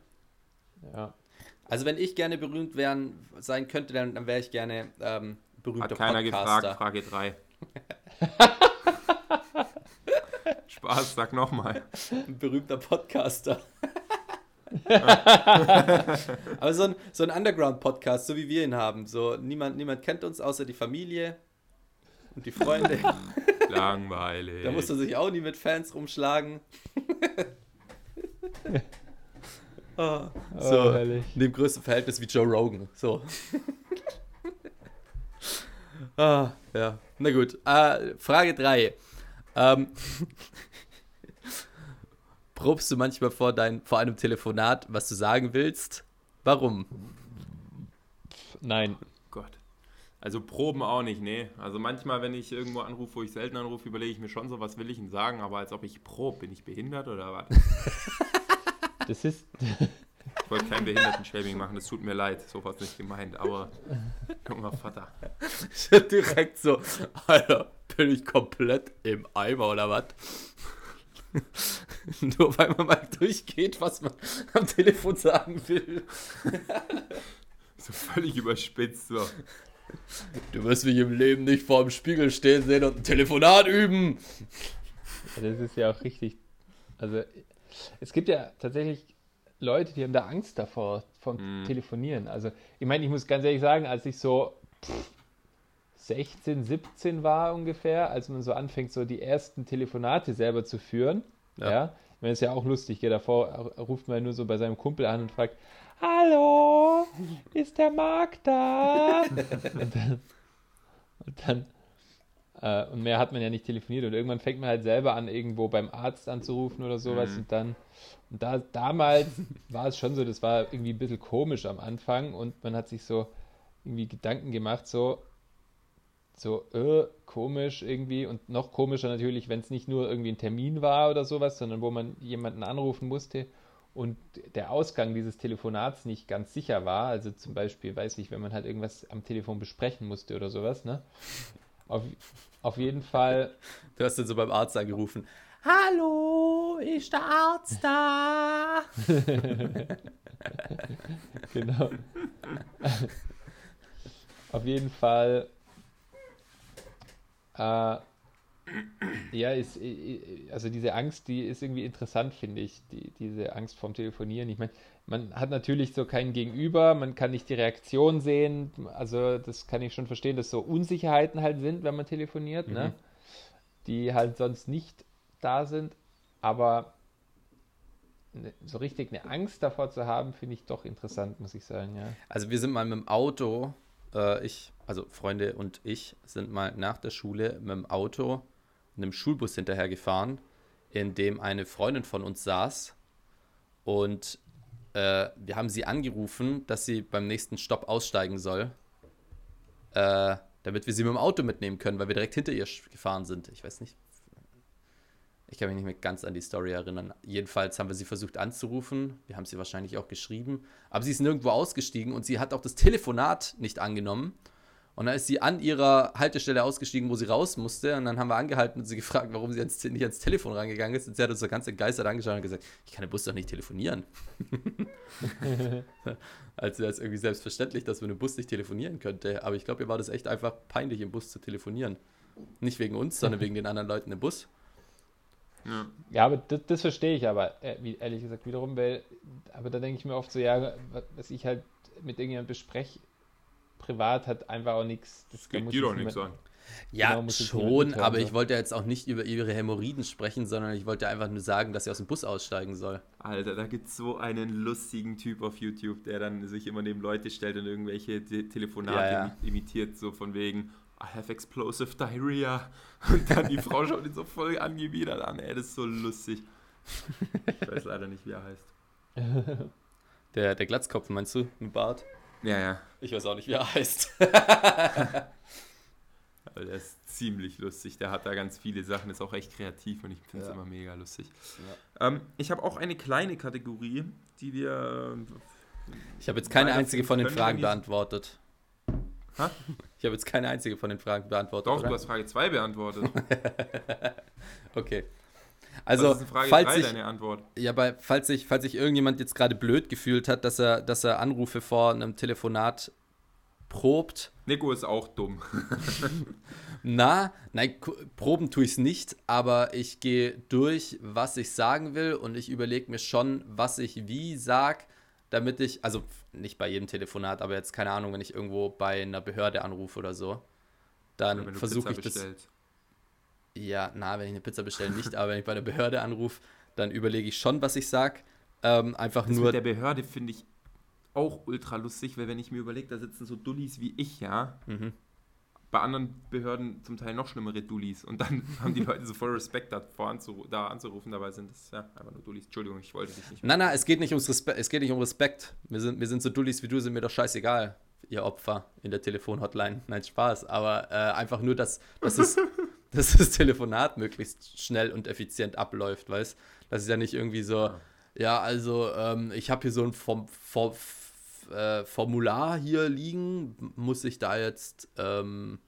Speaker 3: Ja.
Speaker 2: Also wenn ich gerne berühmt werden, sein könnte, dann, dann wäre ich gerne ähm, berühmter
Speaker 1: Hat keiner
Speaker 2: Podcaster.
Speaker 1: gefragt, Frage 3. Spaß, sag nochmal.
Speaker 2: Ein berühmter Podcaster. Aber so ein, so ein Underground-Podcast, so wie wir ihn haben. So, niemand, niemand kennt uns außer die Familie und die Freunde.
Speaker 1: Langweilig.
Speaker 2: Da muss er sich auch nie mit Fans rumschlagen. Ah, so,
Speaker 3: Oh, herrlich.
Speaker 2: in dem größten Verhältnis wie Joe Rogan. So. ah, ja. Na gut. Äh, Frage 3. Ähm, probst du manchmal vor, dein, vor einem Telefonat, was du sagen willst? Warum?
Speaker 3: Nein.
Speaker 1: Gott. Also Proben auch nicht, nee. Also manchmal, wenn ich irgendwo anrufe, wo ich selten anrufe, überlege ich mir schon so, was will ich denn sagen, aber als ob ich probe, bin ich behindert oder was?
Speaker 3: Das ist.
Speaker 1: Ich wollte kein Behindertenshaming machen, das tut mir leid, so was nicht gemeint, aber junger Vater.
Speaker 2: Direkt so, Alter, bin ich komplett im Eimer oder was? Nur weil man mal durchgeht, was man am Telefon sagen will.
Speaker 1: So völlig überspitzt so.
Speaker 2: Du wirst mich im Leben nicht vor dem Spiegel stehen sehen und ein Telefonat üben.
Speaker 3: Das ist ja auch richtig. Also, es gibt ja tatsächlich Leute, die haben da Angst davor, vom
Speaker 1: Mhm.
Speaker 3: Telefonieren. Also, ich meine, ich muss ganz ehrlich sagen, als ich so pff, 16, 17 war ungefähr, als man so anfängt, so die ersten Telefonate selber zu führen,
Speaker 2: Ja.
Speaker 3: ja, ich meine, ist ja auch lustig, gell? davor ruft man nur so bei seinem Kumpel an und fragt, Hallo, ist der Marc da? und dann, und dann äh, und mehr hat man ja nicht telefoniert und irgendwann fängt man halt selber an, irgendwo beim Arzt anzurufen oder sowas
Speaker 1: Mhm.
Speaker 3: und dann, und da damals war es schon so, das war irgendwie ein bisschen komisch am Anfang und man hat sich so irgendwie Gedanken gemacht, so, so, äh, komisch irgendwie und noch komischer natürlich, wenn es nicht nur irgendwie ein Termin war oder sowas, sondern wo man jemanden anrufen musste und der Ausgang dieses Telefonats nicht ganz sicher war, also zum Beispiel, weiß ich, wenn man halt irgendwas am Telefon besprechen musste oder sowas, ne? Auf, auf jeden Fall,
Speaker 2: Du hast dann so beim Arzt angerufen. Hallo, ist der Arzt da?
Speaker 3: genau. auf jeden Fall, äh, ja, ist, äh, also diese Angst, die ist irgendwie interessant, finde ich, die, diese Angst vorm Telefonieren. Ich meine, man hat natürlich so kein Gegenüber, man kann nicht die Reaktion sehen, also das kann ich schon verstehen, dass so Unsicherheiten halt sind, wenn man telefoniert, ne? die halt sonst nicht da sind, aber ne- so richtig eine Angst davor zu haben, finde ich doch interessant, muss ich sagen, ja.
Speaker 2: Also wir sind mal mit dem Auto, äh, ich, also Freunde und ich, sind mal nach der Schule mit dem Auto einem Schulbus hinterher gefahren, in dem eine Freundin von uns saß und äh, wir haben sie angerufen, dass sie beim nächsten Stopp aussteigen soll, äh, damit wir sie mit dem Auto mitnehmen können, weil wir direkt hinter ihr gefahren sind. Ich weiß nicht, ich kann mich nicht mehr ganz an die Story erinnern. Jedenfalls haben wir sie versucht anzurufen. Wir haben sie wahrscheinlich auch geschrieben. Aber sie ist nirgendwo ausgestiegen und sie hat auch das Telefonat nicht angenommen. Und dann ist sie an ihrer Haltestelle ausgestiegen, wo sie raus musste. Und dann haben wir angehalten und sie gefragt, warum sie ans, nicht ans Telefon rangegangen ist. Und sie hat uns so ganz entgeistert angeschaut und gesagt, ich kann im Bus doch nicht telefonieren. Als wäre es irgendwie selbstverständlich, dass man im Bus nicht telefonieren könnte. Aber ich glaube, ihr war das echt einfach peinlich, im Bus zu telefonieren. Nicht wegen uns, sondern wegen den anderen Leuten im Bus.
Speaker 1: Ja.
Speaker 3: Ja, aber das, das verstehe ich aber, äh, wie, ehrlich gesagt, wiederum, weil, aber da denke ich mir oft so, ja, wa- was ich halt mit irgendjemandem bespreche, privat hat einfach auch nichts.
Speaker 1: Das
Speaker 3: da
Speaker 1: geht dir doch nichts an.
Speaker 2: Ja,
Speaker 3: Genau,
Speaker 2: schon, aber ich wollte jetzt auch nicht über ihre Hämorrhoiden sprechen, sondern ich wollte einfach nur sagen, dass sie aus dem Bus aussteigen soll.
Speaker 1: Alter, da gibt es so einen lustigen Typ auf YouTube, der dann sich immer neben Leute stellt und irgendwelche Te Telefonate
Speaker 2: Ja, ja.
Speaker 1: imi- imitiert, so von wegen I have explosive diarrhea. Und dann die Frau schaut ihn so voll angewidert an. Ey, das ist so lustig. Ich weiß leider nicht, wie er heißt.
Speaker 2: Der, der Glatzkopf, meinst du, mit Bart?
Speaker 1: Ja, ja.
Speaker 2: Ich weiß auch nicht, wie er heißt.
Speaker 1: Aber der ist ziemlich lustig. Der hat da ganz viele Sachen, ist auch echt kreativ und ich finde es
Speaker 2: Ja.
Speaker 1: immer mega lustig. Ähm, ich habe auch eine kleine Kategorie, die wir.
Speaker 2: Ich habe jetzt keine einzige von den Fragen beantwortet.
Speaker 1: Ha?
Speaker 2: Ich habe jetzt keine einzige von den Fragen beantwortet.
Speaker 1: Doch,
Speaker 2: oder?
Speaker 1: du hast Frage 2 beantwortet.
Speaker 2: Okay.
Speaker 1: Also,
Speaker 2: Also, falls
Speaker 1: 3
Speaker 2: sich,
Speaker 1: deine Antwort.
Speaker 2: ja, bei, falls, sich, falls sich irgendjemand jetzt gerade blöd gefühlt hat, dass er, dass er Anrufe vor einem Telefonat probt,
Speaker 1: Nico ist auch dumm.
Speaker 2: Na, nein, proben tue ich es nicht, aber ich gehe durch, was ich sagen will und ich überlege mir schon, was ich wie sag, damit ich, also nicht bei jedem Telefonat, aber jetzt keine Ahnung, wenn ich irgendwo bei einer Behörde anrufe oder so, dann versuche ich das. Ja, na, wenn ich eine Pizza bestelle, nicht, aber wenn ich bei der Behörde anrufe, dann überlege ich schon, was ich sage. Ähm, einfach
Speaker 1: Das
Speaker 2: nur.
Speaker 1: mit der Behörde finde ich auch ultra lustig, weil wenn ich mir überlege, da sitzen so Dullis wie ich, ja.
Speaker 2: Mhm.
Speaker 1: Bei anderen Behörden zum Teil noch schlimmere Dullis und dann haben die Leute so voll Respekt davor anzu da anzurufen, dabei sind es ja einfach nur Dullis. Entschuldigung, ich wollte dich nicht.
Speaker 2: Na, na, es geht nicht ums Respekt, es geht nicht um Respekt. Wir sind, wir sind so Dullis wie du, sind mir doch scheißegal, ihr Opfer in der Telefonhotline. Nein, Spaß. Aber äh, einfach nur, dass, dass, es, dass das Telefonat möglichst schnell und effizient abläuft, weißt Das ist ja nicht irgendwie so, ja, also ähm, ich habe hier so ein Form, Form, äh, Formular hier liegen, muss ich da jetzt ähm,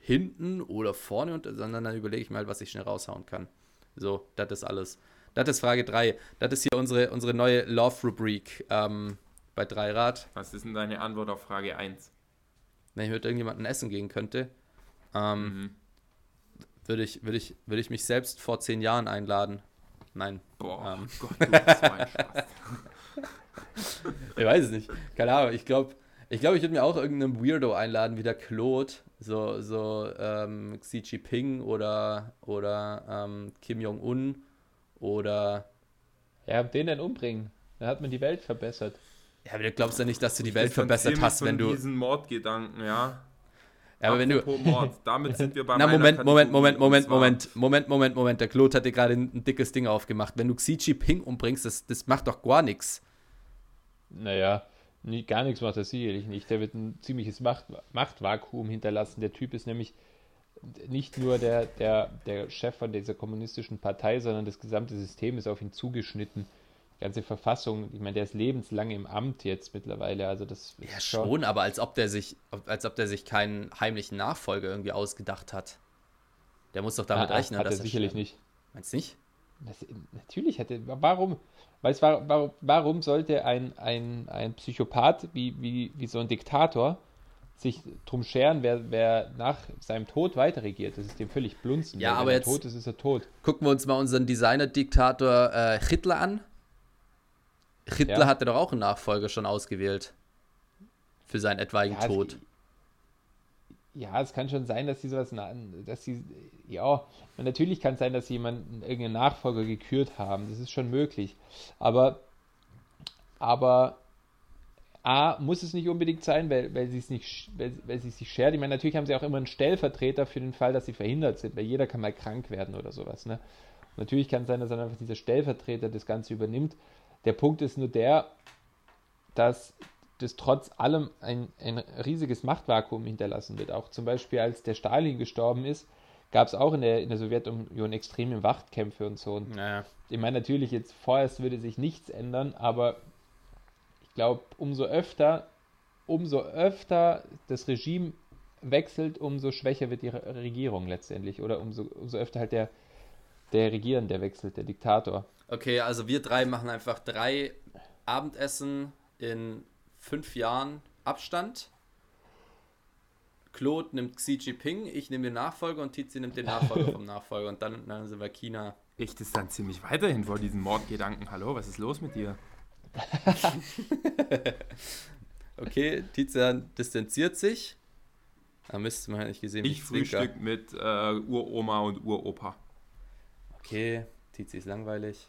Speaker 2: hinten oder vorne, und, sondern dann überlege ich mal, was ich schnell raushauen kann. So, das ist alles. Das ist Frage 3. Das ist hier unsere, unsere neue Love-Rubrik ähm, bei Dreirad.
Speaker 1: Was ist denn deine Antwort auf Frage 1?
Speaker 2: Wenn ich mit irgendjemandem essen gehen könnte, ähm,
Speaker 1: Mhm.
Speaker 2: Würde ich, würde ich, würde ich mich selbst vor zehn Jahren einladen. Nein.
Speaker 1: Boah,
Speaker 2: Ähm.
Speaker 1: Gott, du bist so ein Spaß.
Speaker 2: Ich weiß es nicht. Keine Ahnung. Ich glaube, ich, glaub, ich würde mir auch irgendeinen Weirdo einladen, wie der Claude. So, so ähm, Xi Jinping oder, oder ähm, Kim Jong-un oder.
Speaker 3: Ja, den dann umbringen. Dann hat man die Welt verbessert.
Speaker 2: Ja, aber du glaubst ja nicht, dass du die Welt verbessert hast, wenn du.
Speaker 1: diesen Mordgedanken, ja.
Speaker 2: Ja, aber wenn du.
Speaker 1: Mord, damit sind wir bei
Speaker 2: Na, Moment, Moment, Moment, Moment, Moment, Moment, Moment, Moment. Der Claude hat dir gerade ein, dickes Ding aufgemacht. Wenn du Xi Jinping umbringst, das, das macht doch gar nichts.
Speaker 3: Naja, nie, gar nichts macht er sicherlich nicht. Der wird ein ziemliches Macht, Machtvakuum hinterlassen. Der Typ ist nämlich nicht nur der, der, der Chef von dieser kommunistischen Partei, sondern das gesamte System ist auf ihn zugeschnitten. Ganze Verfassung, ich meine, der ist lebenslang im Amt jetzt mittlerweile. Also das
Speaker 2: Ja,
Speaker 3: ist
Speaker 2: schon, aber als ob der sich, als ob der sich keinen heimlichen Nachfolger irgendwie ausgedacht hat. Der muss doch damit
Speaker 3: Ah, ah,
Speaker 2: rechnen,
Speaker 3: hat
Speaker 2: dass
Speaker 3: er sicherlich
Speaker 2: stirbt.
Speaker 3: nicht.
Speaker 2: Meinst du nicht?
Speaker 3: Das, natürlich hätte. Warum? Weil war, warum, warum sollte ein, ein, ein Psychopath wie, wie, wie so ein Diktator sich drum scheren, wer, wer nach seinem Tod weiter regiert? Das ist dem völlig blunzen.
Speaker 2: Ja,
Speaker 3: Weil
Speaker 2: aber
Speaker 3: wenn
Speaker 2: jetzt-
Speaker 3: er tot ist, ist er tot.
Speaker 2: Gucken wir uns mal unseren Designer-Diktator äh, Hitler an. Hitler
Speaker 3: Ja.
Speaker 2: hatte doch auch einen Nachfolger schon ausgewählt. Für seinen etwaigen
Speaker 3: Ja,
Speaker 2: Tod.
Speaker 3: Es, ja, es kann schon sein, dass sie sowas, dass sie, ja, natürlich kann es sein, dass sie jemanden, irgendeinen Nachfolger gekürt haben. Das ist schon möglich. Aber, aber, A, muss es nicht unbedingt sein, weil, weil sie es nicht, weil, weil sie es sich schert. Ich meine, natürlich haben sie auch immer einen Stellvertreter für den Fall, dass sie verhindert sind, weil jeder kann mal krank werden oder sowas, ne? Und natürlich kann es sein, dass dann einfach dieser Stellvertreter das Ganze übernimmt. Der Punkt ist nur der, dass das trotz allem ein, ein riesiges Machtvakuum hinterlassen wird. Auch zum Beispiel, als der Stalin gestorben ist, gab es auch in der, in der Sowjetunion extreme Machtkämpfe und so. Und
Speaker 2: Naja.
Speaker 3: ich meine, natürlich jetzt vorerst würde sich nichts ändern, aber ich glaube, umso öfter, umso öfter das Regime wechselt, umso schwächer wird die Re- Regierung letztendlich. Oder umso, umso öfter halt der, der Regierende wechselt, der Diktator.
Speaker 2: Okay, also wir drei machen einfach drei Abendessen in fünf Jahren Abstand. Claude nimmt Xi Jinping, ich nehme den Nachfolger und Tizi nimmt den Nachfolger vom Nachfolger und dann, dann sind wir China.
Speaker 1: Ich distanziere ziemlich weiterhin vor diesen Mordgedanken. Hallo, was ist los mit dir?
Speaker 2: Okay, Tizian distanziert sich. Da müsste man nicht gesehen,
Speaker 1: Ich frühstück mit äh, Uroma und Uropa.
Speaker 2: Okay, Tizi ist langweilig.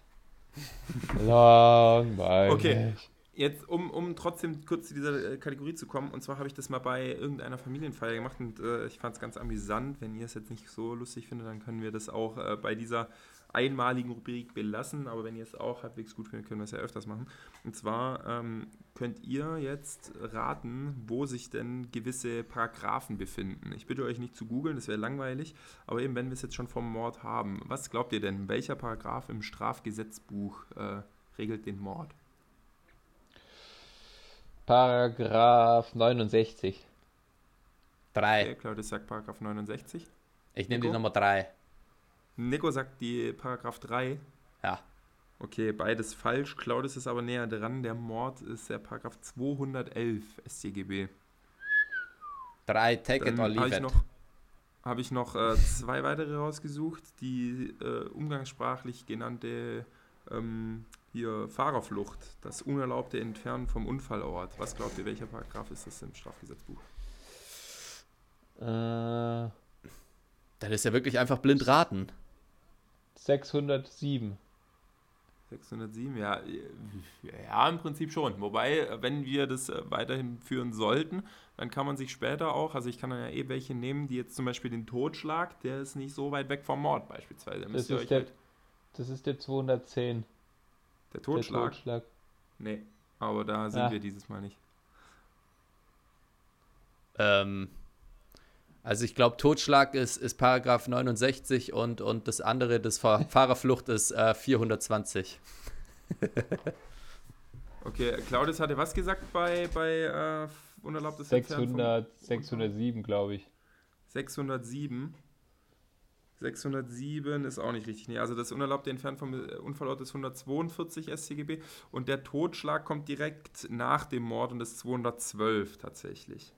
Speaker 3: Langweilig.
Speaker 1: Okay. Jetzt, um, um trotzdem kurz zu dieser äh, Kategorie zu kommen, und zwar habe ich das mal bei irgendeiner Familienfeier gemacht und äh, ich fand es ganz amüsant. Wenn ihr es jetzt nicht so lustig findet, dann können wir das auch äh, bei dieser einmaligen Rubrik belassen, aber wenn ihr es auch halbwegs gut findet, können wir es ja öfters machen. Und zwar ähm, könnt ihr jetzt raten, wo sich denn gewisse Paragraphen befinden. Ich bitte euch nicht zu googeln, das wäre langweilig, aber eben wenn wir es jetzt schon vom Mord haben, was glaubt ihr denn, welcher Paragraph im Strafgesetzbuch äh, regelt den Mord?
Speaker 3: Paragraph 69.
Speaker 2: Drei.
Speaker 1: Okay, Claudia sagt Paragraph 69.
Speaker 2: Ich nehme die? Nummer drei.
Speaker 1: Nico sagt die Paragraph 3.
Speaker 2: Ja.
Speaker 1: Okay, beides falsch. Claudius ist aber näher dran. Der Mord ist der Paragraph 211 StGB.
Speaker 2: Drei, take it or
Speaker 1: Dann
Speaker 2: leave
Speaker 1: habe ich
Speaker 2: it.
Speaker 1: noch, hab ich noch äh, zwei weitere rausgesucht. Die äh, umgangssprachlich genannte ähm, hier Fahrerflucht, das unerlaubte Entfernen vom Unfallort. Was glaubt ihr, welcher Paragraph ist das im Strafgesetzbuch?
Speaker 3: Äh,
Speaker 2: Das ist ja wirklich einfach blind raten.
Speaker 3: 607.
Speaker 1: 607, ja. Ja, im Prinzip schon. Wobei, wenn wir das äh, weiterhin führen sollten, dann kann man sich später auch, also ich kann dann ja eh welche nehmen, die jetzt zum Beispiel den Totschlag, der ist nicht so weit weg vom Mord beispielsweise. Da
Speaker 3: Das ist,
Speaker 1: euch
Speaker 3: der,
Speaker 1: halt,
Speaker 3: das ist der 210.
Speaker 1: der
Speaker 3: Der
Speaker 1: Totschlag?
Speaker 3: Totschlag.
Speaker 1: Nee, aber da sind
Speaker 3: Ja.
Speaker 1: wir dieses Mal nicht.
Speaker 2: Ähm, also ich glaube, Totschlag ist, ist Paragraph 69 und, und das andere, das Fahr Fahrerflucht, ist äh, 420.
Speaker 1: Okay, Claudius hatte was gesagt bei, bei äh, unerlaubtes Entfernen vom-
Speaker 3: 600, 607, glaube ich.
Speaker 1: 607. 607 ist auch nicht richtig. Nee, also das unerlaubte Entfernen vom äh, Unfallort ist 142 StGB und der Totschlag kommt direkt nach dem Mord und ist 212 tatsächlich.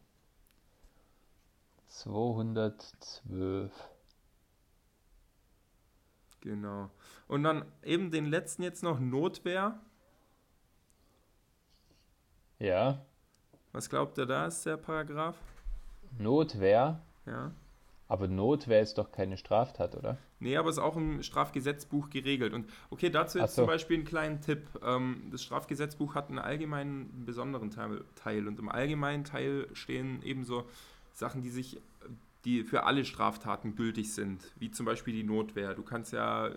Speaker 3: 212.
Speaker 1: Genau. Und dann eben den letzten jetzt noch Notwehr.
Speaker 3: Ja.
Speaker 1: Was glaubt ihr da ist der Paragraph?
Speaker 3: Notwehr.
Speaker 1: Ja.
Speaker 3: Aber Notwehr ist doch keine Straftat, oder?
Speaker 1: Nee, aber ist auch im Strafgesetzbuch geregelt. Und okay, dazu jetzt
Speaker 3: so.
Speaker 1: zum Beispiel einen kleinen Tipp. Ähm, das Strafgesetzbuch hat einen allgemeinen, einen besonderen Teil. Und im allgemeinen Teil stehen ebenso Sachen, die sich, die für alle Straftaten gültig sind, wie zum Beispiel die Notwehr. Du kannst ja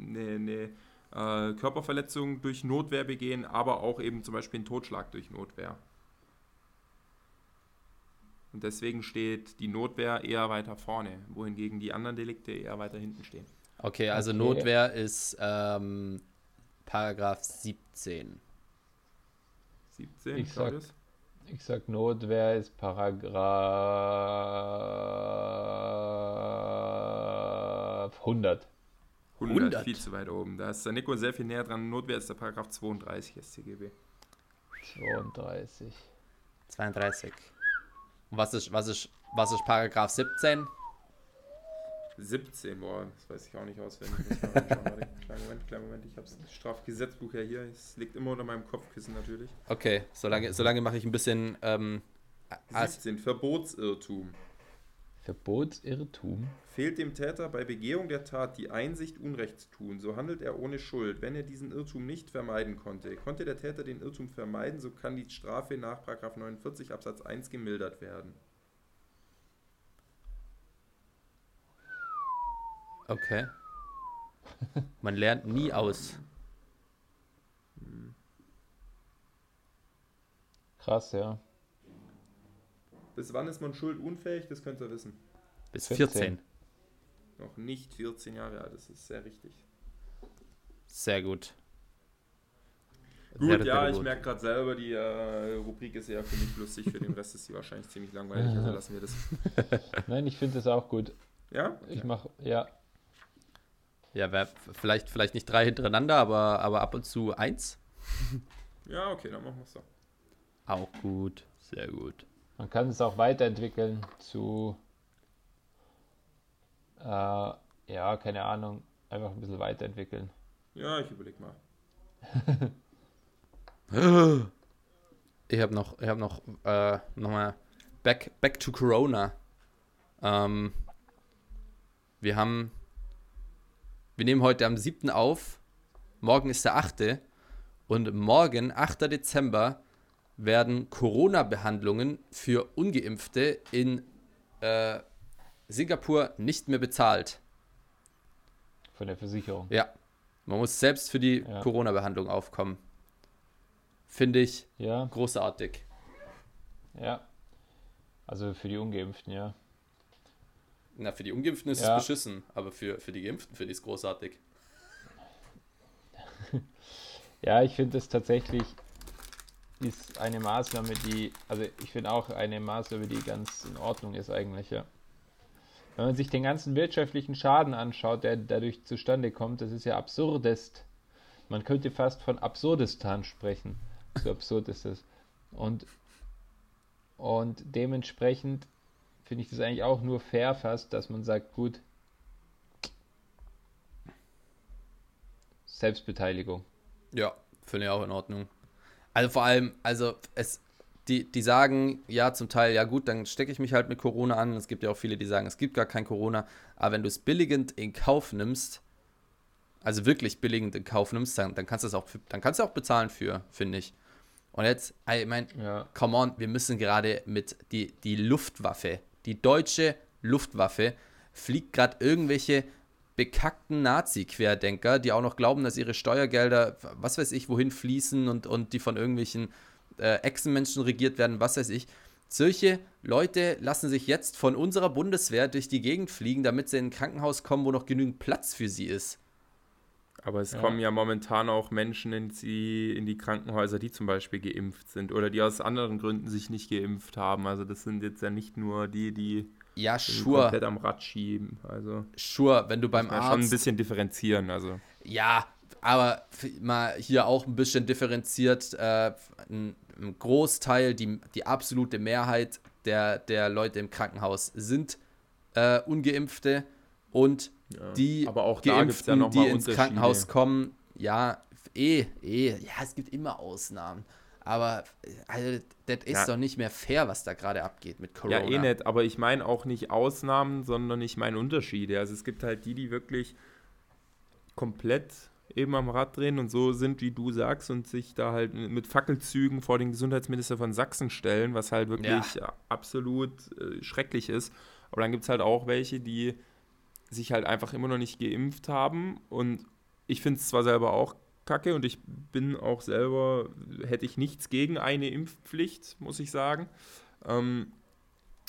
Speaker 1: eine, eine äh, Körperverletzung durch Notwehr begehen, aber auch eben zum Beispiel einen Totschlag durch Notwehr. Und deswegen steht die Notwehr eher weiter vorne, wohingegen die anderen Delikte eher weiter hinten stehen.
Speaker 2: Okay, also
Speaker 3: Okay.
Speaker 2: Notwehr ist ähm, Paragraph 17.
Speaker 1: 17,
Speaker 3: Ich sag-? Ich sag Notwehr ist Paragraph 100.
Speaker 1: 100,
Speaker 2: 100.
Speaker 1: viel zu weit oben. Da ist der Nico sehr viel näher dran. Notwehr ist der Paragraph 32 StGB.
Speaker 3: 32.
Speaker 2: 32. Und was ist, was ist, was ist Paragraph 17?
Speaker 1: 17, boah, das weiß ich auch nicht auswendig. Kleinen Moment, kleinen Moment. Ich habe das Strafgesetzbuch ja hier. Es liegt immer unter meinem Kopfkissen natürlich.
Speaker 2: Okay, solange, solange mache ich ein bisschen. Ähm, as-
Speaker 1: 17, Verbotsirrtum.
Speaker 3: Verbotsirrtum.
Speaker 1: Fehlt dem Täter bei Begehung der Tat die Einsicht, Unrecht zu tun, so handelt er ohne Schuld. Wenn er diesen Irrtum nicht vermeiden konnte, konnte der Täter den Irrtum vermeiden, so kann die Strafe nach 49 Absatz 1 gemildert werden.
Speaker 2: okay. Man lernt nie aus.
Speaker 3: Krass, ja.
Speaker 1: Bis wann ist man schuldunfähig? Das könnt ihr wissen.
Speaker 2: Bis
Speaker 3: 14.
Speaker 2: 14.
Speaker 1: Noch nicht 14 Jahre alt, das ist sehr richtig.
Speaker 2: Sehr gut.
Speaker 1: Gut,
Speaker 2: Sehr,
Speaker 1: ja,
Speaker 2: sehr
Speaker 1: ich
Speaker 2: gut.
Speaker 1: merke gerade selber, die äh, Rubrik ist ja für mich lustig, für den Rest ist sie wahrscheinlich ziemlich langweilig, also lassen wir das.
Speaker 3: Nein, ich finde das auch gut.
Speaker 1: Ja?
Speaker 3: Ich mache, ja.
Speaker 2: Ja, vielleicht, vielleicht nicht drei hintereinander, aber, aber ab und zu eins.
Speaker 1: Ja, okay, dann machen wir es so.
Speaker 2: Auch gut. Sehr gut.
Speaker 3: Man kann es auch weiterentwickeln zu, äh, ja, keine Ahnung, einfach ein bisschen weiterentwickeln.
Speaker 1: Ja, ich überleg mal.
Speaker 2: Ich habe noch, ich habe noch, äh, nochmal back, back to Corona. Ähm, wir haben, wir nehmen heute am 7. auf, morgen ist der 8. Und morgen, 8. Dezember, werden Corona-Behandlungen für Ungeimpfte in äh, Singapur nicht mehr bezahlt.
Speaker 3: Von der Versicherung.
Speaker 2: Ja, man muss selbst für die
Speaker 3: Ja.
Speaker 2: Corona-Behandlung aufkommen. Finde ich
Speaker 3: Ja,
Speaker 2: großartig.
Speaker 3: ja. Also für die Ungeimpften, ja.
Speaker 2: Na, für die Ungeimpften ist
Speaker 3: Ja.
Speaker 2: es beschissen, aber für, für die Geimpften finde ich es großartig.
Speaker 3: Ja, ich finde das tatsächlich ist eine Maßnahme, die, also ich finde auch eine Maßnahme, die ganz in Ordnung ist eigentlich, ja. Wenn man sich den ganzen wirtschaftlichen Schaden anschaut, der dadurch zustande kommt, das ist ja absurdest. Man könnte fast von Absurdistan sprechen. So absurd ist es. Und, und dementsprechend finde ich das eigentlich auch nur fair fast, dass man sagt, gut, Selbstbeteiligung.
Speaker 2: Ja, finde ich auch in Ordnung. Also vor allem, also es, die, die sagen, ja, zum Teil, ja gut, dann stecke ich mich halt mit Corona an. Es gibt ja auch viele, die sagen, es gibt gar kein Corona. Aber wenn du es billigend in Kauf nimmst, also wirklich billigend in Kauf nimmst, dann, dann kannst du es auch, dann kannst du auch bezahlen für, finde ich. Und jetzt, ich meine, ja. come on, wir müssen gerade mit die, die Luftwaffe, die deutsche Luftwaffe, fliegt gerade irgendwelche bekackten Nazi-Querdenker, die auch noch glauben, dass ihre Steuergelder, was weiß ich, wohin fließen und, und die von irgendwelchen äh, Echsenmenschen regiert werden, was weiß ich. Solche Leute lassen sich jetzt von unserer Bundeswehr durch die Gegend fliegen, damit sie in ein Krankenhaus kommen, wo noch genügend Platz für sie ist.
Speaker 1: Aber es ja. kommen ja momentan auch Menschen in die, in die Krankenhäuser, die zum Beispiel geimpft sind oder die aus anderen Gründen sich nicht geimpft haben. Also das sind jetzt ja nicht nur die, die
Speaker 2: ja, sure.
Speaker 1: komplett am Rad schieben. Also
Speaker 2: sure, wenn du beim Arzt
Speaker 1: schon ein bisschen differenzieren. Also
Speaker 2: ja, aber mal hier auch ein bisschen differenziert. Äh, ein, ein, Großteil, die, die absolute Mehrheit der, der Leute im Krankenhaus sind äh, ungeimpfte und ja, die
Speaker 1: aber auch
Speaker 2: Geimpften,
Speaker 1: ja
Speaker 2: die ins Krankenhaus kommen, ja, eh, eh, ja, es gibt immer Ausnahmen. Aber also, das ist ja. doch nicht mehr fair, was da gerade abgeht mit Corona.
Speaker 1: Ja, eh nicht, aber ich meine auch nicht Ausnahmen, sondern ich meine Unterschiede. Also es gibt halt die, die wirklich komplett eben am Rad drehen und so sind, wie du sagst, und sich da halt mit Fackelzügen vor den Gesundheitsminister von Sachsen stellen, was halt wirklich ja. absolut äh, schrecklich ist. Aber dann gibt es halt auch welche, die sich halt einfach immer noch nicht geimpft haben. Und ich finde es zwar selber auch kacke und ich bin auch selber, hätte ich nichts gegen eine Impfpflicht, muss ich sagen. Ähm,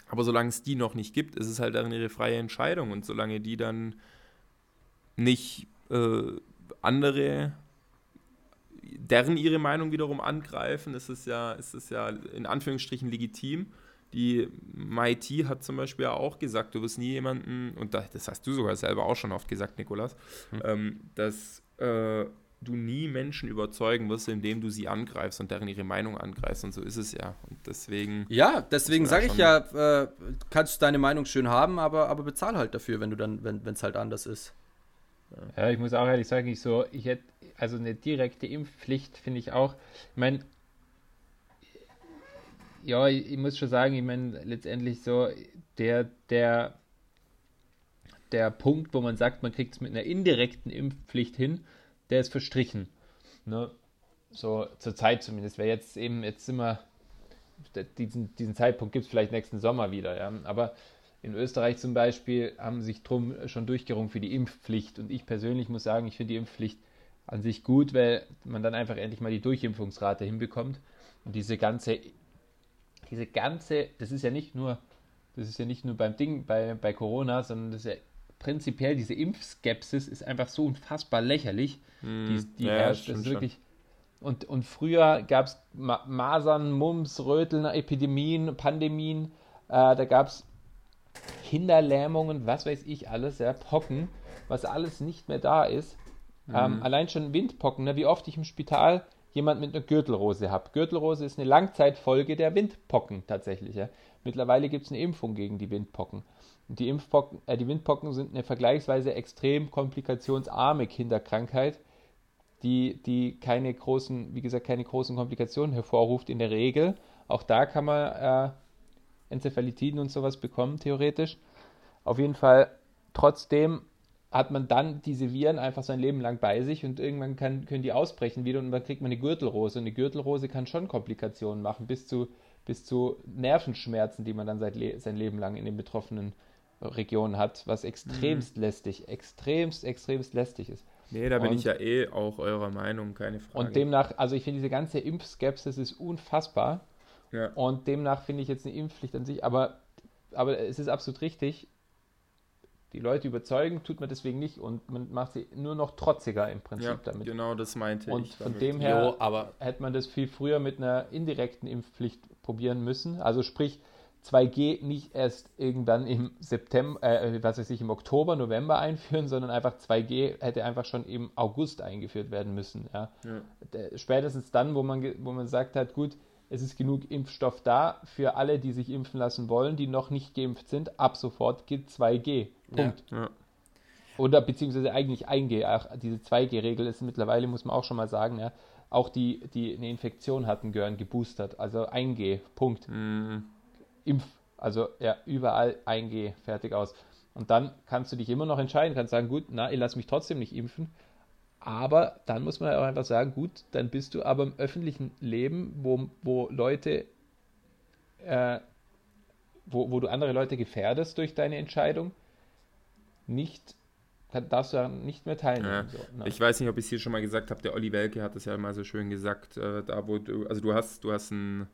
Speaker 1: aber solange es die noch nicht gibt, ist es halt dann ihre freie Entscheidung. Und solange die dann nicht äh, andere, deren ihre Meinung wiederum angreifen, ist es ja, ist es ja in Anführungsstrichen legitim. Die MIT hat zum Beispiel auch gesagt, du wirst nie jemanden, und das hast du sogar selber auch schon oft gesagt, Nikolas, hm. ähm, dass äh, du nie Menschen überzeugen wirst, indem du sie angreifst und deren ihre Meinung angreifst. Und so ist es ja. Und deswegen.
Speaker 2: Ja, deswegen sage ich ja, äh, kannst du deine Meinung schön haben, aber, aber bezahl halt dafür, wenn du dann, wenn es halt anders ist.
Speaker 3: Ja, ich muss auch ehrlich sagen, ich so, ich hätte, also eine direkte Impfpflicht finde ich auch, ich meine, ja, ich, ich, muss schon sagen, ich meine, letztendlich so, der, der, der Punkt, wo man sagt, man kriegt es mit einer indirekten Impfpflicht hin, der ist verstrichen. Ne? So zur Zeit zumindest. Wer jetzt eben, jetzt sind wir, diesen, diesen Zeitpunkt gibt es vielleicht nächsten Sommer wieder, ja. Aber in Österreich zum Beispiel haben sich drum schon durchgerungen für die Impfpflicht. Und ich persönlich muss sagen, ich finde die Impfpflicht an sich gut, weil man dann einfach endlich mal die Durchimpfungsrate hinbekommt. Und diese ganze, diese ganze, das ist ja nicht nur, das ist ja nicht nur beim Ding, bei, bei Corona, sondern das ist ja prinzipiell diese Impfskepsis ist einfach so unfassbar lächerlich. Mm, die, die ja, herrscht. Das ist wirklich. Und, und früher gab es Masern, Mumps, Röteln, Epidemien, Pandemien. Äh, da gab es Kinderlähmungen, was weiß ich alles, ja, Pocken, was alles nicht mehr da ist. Mhm. Ähm, allein schon Windpocken, ne, wie oft ich im Spital jemand mit einer Gürtelrose habe. Gürtelrose ist eine Langzeitfolge der Windpocken tatsächlich. Ja. Mittlerweile gibt es eine Impfung gegen die Windpocken. Und die, Impfpocken, äh, die Windpocken sind eine vergleichsweise extrem komplikationsarme Kinderkrankheit, die, die keine großen, wie gesagt, keine großen Komplikationen hervorruft in der Regel. Auch da kann man äh, Enzephalitiden und sowas bekommen, theoretisch. Auf jeden Fall, trotzdem hat man dann diese Viren einfach sein Leben lang bei sich und irgendwann kann, können die ausbrechen wieder und dann kriegt man eine Gürtelrose. Und eine Gürtelrose kann schon Komplikationen machen, bis zu, bis zu Nervenschmerzen, die man dann seit Le sein Leben lang in den betroffenen Regionen hat, was extremst mhm. lästig, extremst, extremst lästig ist.
Speaker 1: Nee, da bin und, ich ja eh auch eurer Meinung, keine Frage.
Speaker 3: Und demnach, also ich finde diese ganze Impfskepsis ist unfassbar. Ja. Und demnach finde ich jetzt eine Impfpflicht an sich, aber, aber es ist absolut richtig. Die Leute überzeugen, tut man deswegen nicht und man macht sie nur noch trotziger im Prinzip ja, damit.
Speaker 1: Genau, das meinte
Speaker 3: und
Speaker 1: ich.
Speaker 3: Und von dem her jo, aber hätte man das viel früher mit einer indirekten Impfpflicht probieren müssen. Also sprich, 2G nicht erst irgendwann im September, äh, was weiß ich, im Oktober, November einführen, sondern einfach 2G hätte einfach schon im August eingeführt werden müssen. Ja. ja. Spätestens dann, wo man, wo man sagt hat, gut, es ist genug Impfstoff da für alle, die sich impfen lassen wollen, die noch nicht geimpft sind. Ab sofort gilt 2G. Punkt. Ja, ja. Oder beziehungsweise eigentlich 1G. Auch diese 2G-Regel ist mittlerweile, muss man auch schon mal sagen, ja, auch die, die eine Infektion hatten, gehören geboostert. Also 1G, Punkt.
Speaker 1: Mhm.
Speaker 3: Impf, also ja, überall 1G, fertig aus. Und dann kannst du dich immer noch entscheiden, kannst sagen, gut, na, ich lasse mich trotzdem nicht impfen. Aber dann muss man auch einfach sagen, gut, dann bist du aber im öffentlichen Leben, wo, wo Leute, äh, wo, wo du andere Leute gefährdest durch deine Entscheidung, nicht, kann, darfst du daran nicht mehr
Speaker 1: Ja.
Speaker 3: teilnehmen. So, ne?
Speaker 1: Ich weiß nicht, ob ich es hier schon mal gesagt habe, der Olli Welke hat es ja mal so schön gesagt, äh, da wo du, also du hast, du hast ein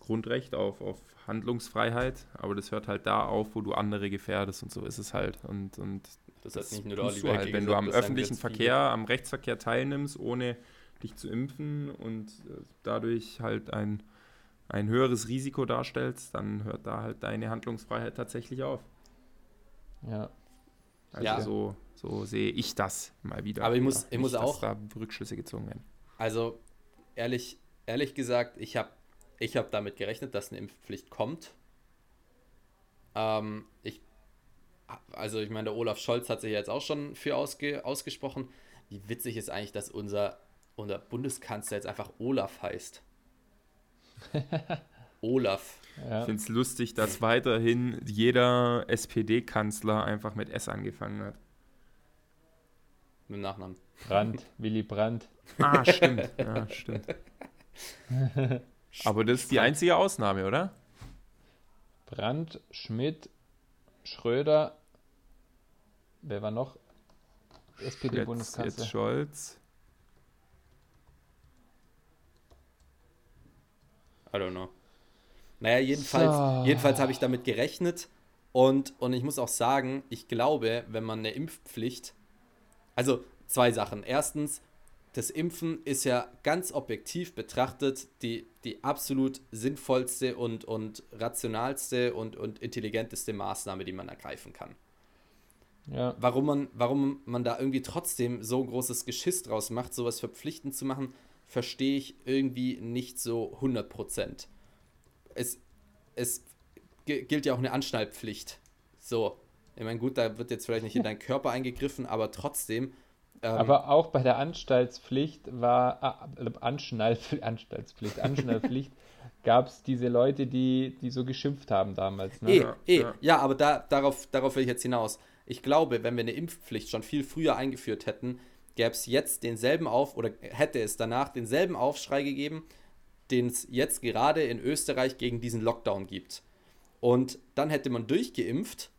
Speaker 1: Grundrecht auf, auf Handlungsfreiheit, aber das hört halt da auf, wo du andere gefährdest und so ist es halt. Und, und
Speaker 2: Das, hat
Speaker 1: das
Speaker 2: nicht nur der Oliver
Speaker 1: halt, wenn du am öffentlichen
Speaker 2: jetzt viele.
Speaker 1: Verkehr, am Rechtsverkehr teilnimmst, ohne dich zu impfen und äh, dadurch halt ein, ein höheres Risiko darstellst, dann hört da halt deine Handlungsfreiheit tatsächlich auf.
Speaker 3: ja.
Speaker 1: Also
Speaker 2: Ja.
Speaker 1: so, so sehe ich das mal wieder.
Speaker 2: Aber ich muss- ich
Speaker 1: Nicht,
Speaker 2: muss
Speaker 1: dass
Speaker 2: auch-
Speaker 1: da Rückschlüsse gezogen werden.
Speaker 2: Also, ehrlich, ehrlich gesagt, ich habe ich hab damit gerechnet, dass eine Impfpflicht kommt. Ähm, ich, also ich meine, der Olaf Scholz hat sich ja jetzt auch schon für ausge, ausgesprochen. Wie witzig ist eigentlich, dass unser, unser Bundeskanzler jetzt einfach Olaf heißt. Olaf.
Speaker 3: ja.
Speaker 1: Ich finde es lustig, dass weiterhin jeder SPD-Kanzler einfach mit S angefangen hat.
Speaker 2: Mit dem Nachnamen.
Speaker 3: Brandt, Willy Brandt.
Speaker 1: Ah, stimmt. Ja, stimmt. Aber das ist die einzige Ausnahme, oder?
Speaker 3: Brandt, Schmidt, Schröder. Wer war noch? SPD-Bundeskanzler.
Speaker 1: jetzt Scholz.
Speaker 2: I don't know. Naja, jedenfalls,
Speaker 3: So.
Speaker 2: jedenfalls habe ich damit gerechnet und, und ich muss auch sagen, ich glaube, wenn man eine Impfpflicht, also zwei Sachen. Erstens, das Impfen ist ja ganz objektiv betrachtet die, die absolut sinnvollste und, und rationalste und, und intelligenteste Maßnahme, die man ergreifen kann
Speaker 3: Ja.
Speaker 2: warum man, warum man da irgendwie trotzdem so ein großes Geschiss draus macht, sowas verpflichtend zu machen, verstehe ich irgendwie nicht so 100%. Es, es gi- gilt ja auch eine Anschnallpflicht. So, ich meine, gut, da wird jetzt vielleicht nicht in deinen Körper eingegriffen, aber trotzdem. Ähm,
Speaker 3: Aber auch bei der Anstaltspflicht war ah, Anschnall, Anstaltspflicht, Anschnallpflicht gab es diese Leute, die, die so geschimpft haben damals. Ne?
Speaker 2: Eh,
Speaker 1: Ja,
Speaker 2: eh,
Speaker 1: ja.
Speaker 2: ja. aber da, darauf, darauf will ich jetzt hinaus. Ich glaube, wenn wir eine Impfpflicht schon viel früher eingeführt hätten, gäbe es jetzt denselben Auf oder hätte es danach denselben Aufschrei gegeben, den es jetzt gerade in Österreich gegen diesen Lockdown gibt. Und dann hätte man durchgeimpft,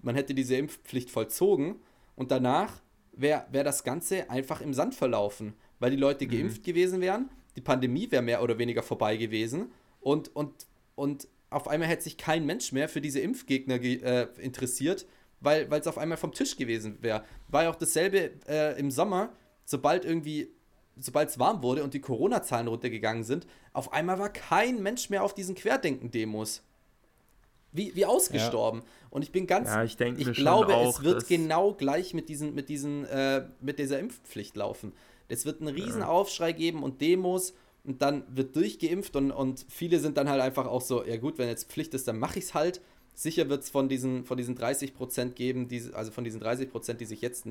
Speaker 2: man hätte diese Impfpflicht vollzogen und danach wäre wär das Ganze einfach im Sand verlaufen, weil die Leute geimpft gewesen wären, die Pandemie wäre mehr oder weniger vorbei gewesen und, und, und auf einmal hätte sich kein Mensch mehr für diese Impfgegner ge- äh, interessiert, weil es auf einmal vom Tisch gewesen wäre. War ja auch dasselbe äh, im Sommer, sobald irgendwie, sobald es warm wurde und die Corona-Zahlen runtergegangen sind, auf einmal war kein Mensch mehr auf diesen Querdenken-Demos. Wie, wie ausgestorben. Und ich bin ganz,
Speaker 1: Ja, ich
Speaker 2: ich glaube,
Speaker 1: auch,
Speaker 2: es wird genau gleich mit diesen, mit diesen, äh, mit dieser Impfpflicht laufen. Es wird einen riesen Aufschrei geben und Demos und dann wird durchgeimpft und, und viele sind dann halt einfach auch so, ja gut, wenn jetzt Pflicht ist, dann mache ich es halt. Sicher wird es von diesen, von diesen 30 Prozent geben, die, also von diesen 30 Prozent, die sich jetzt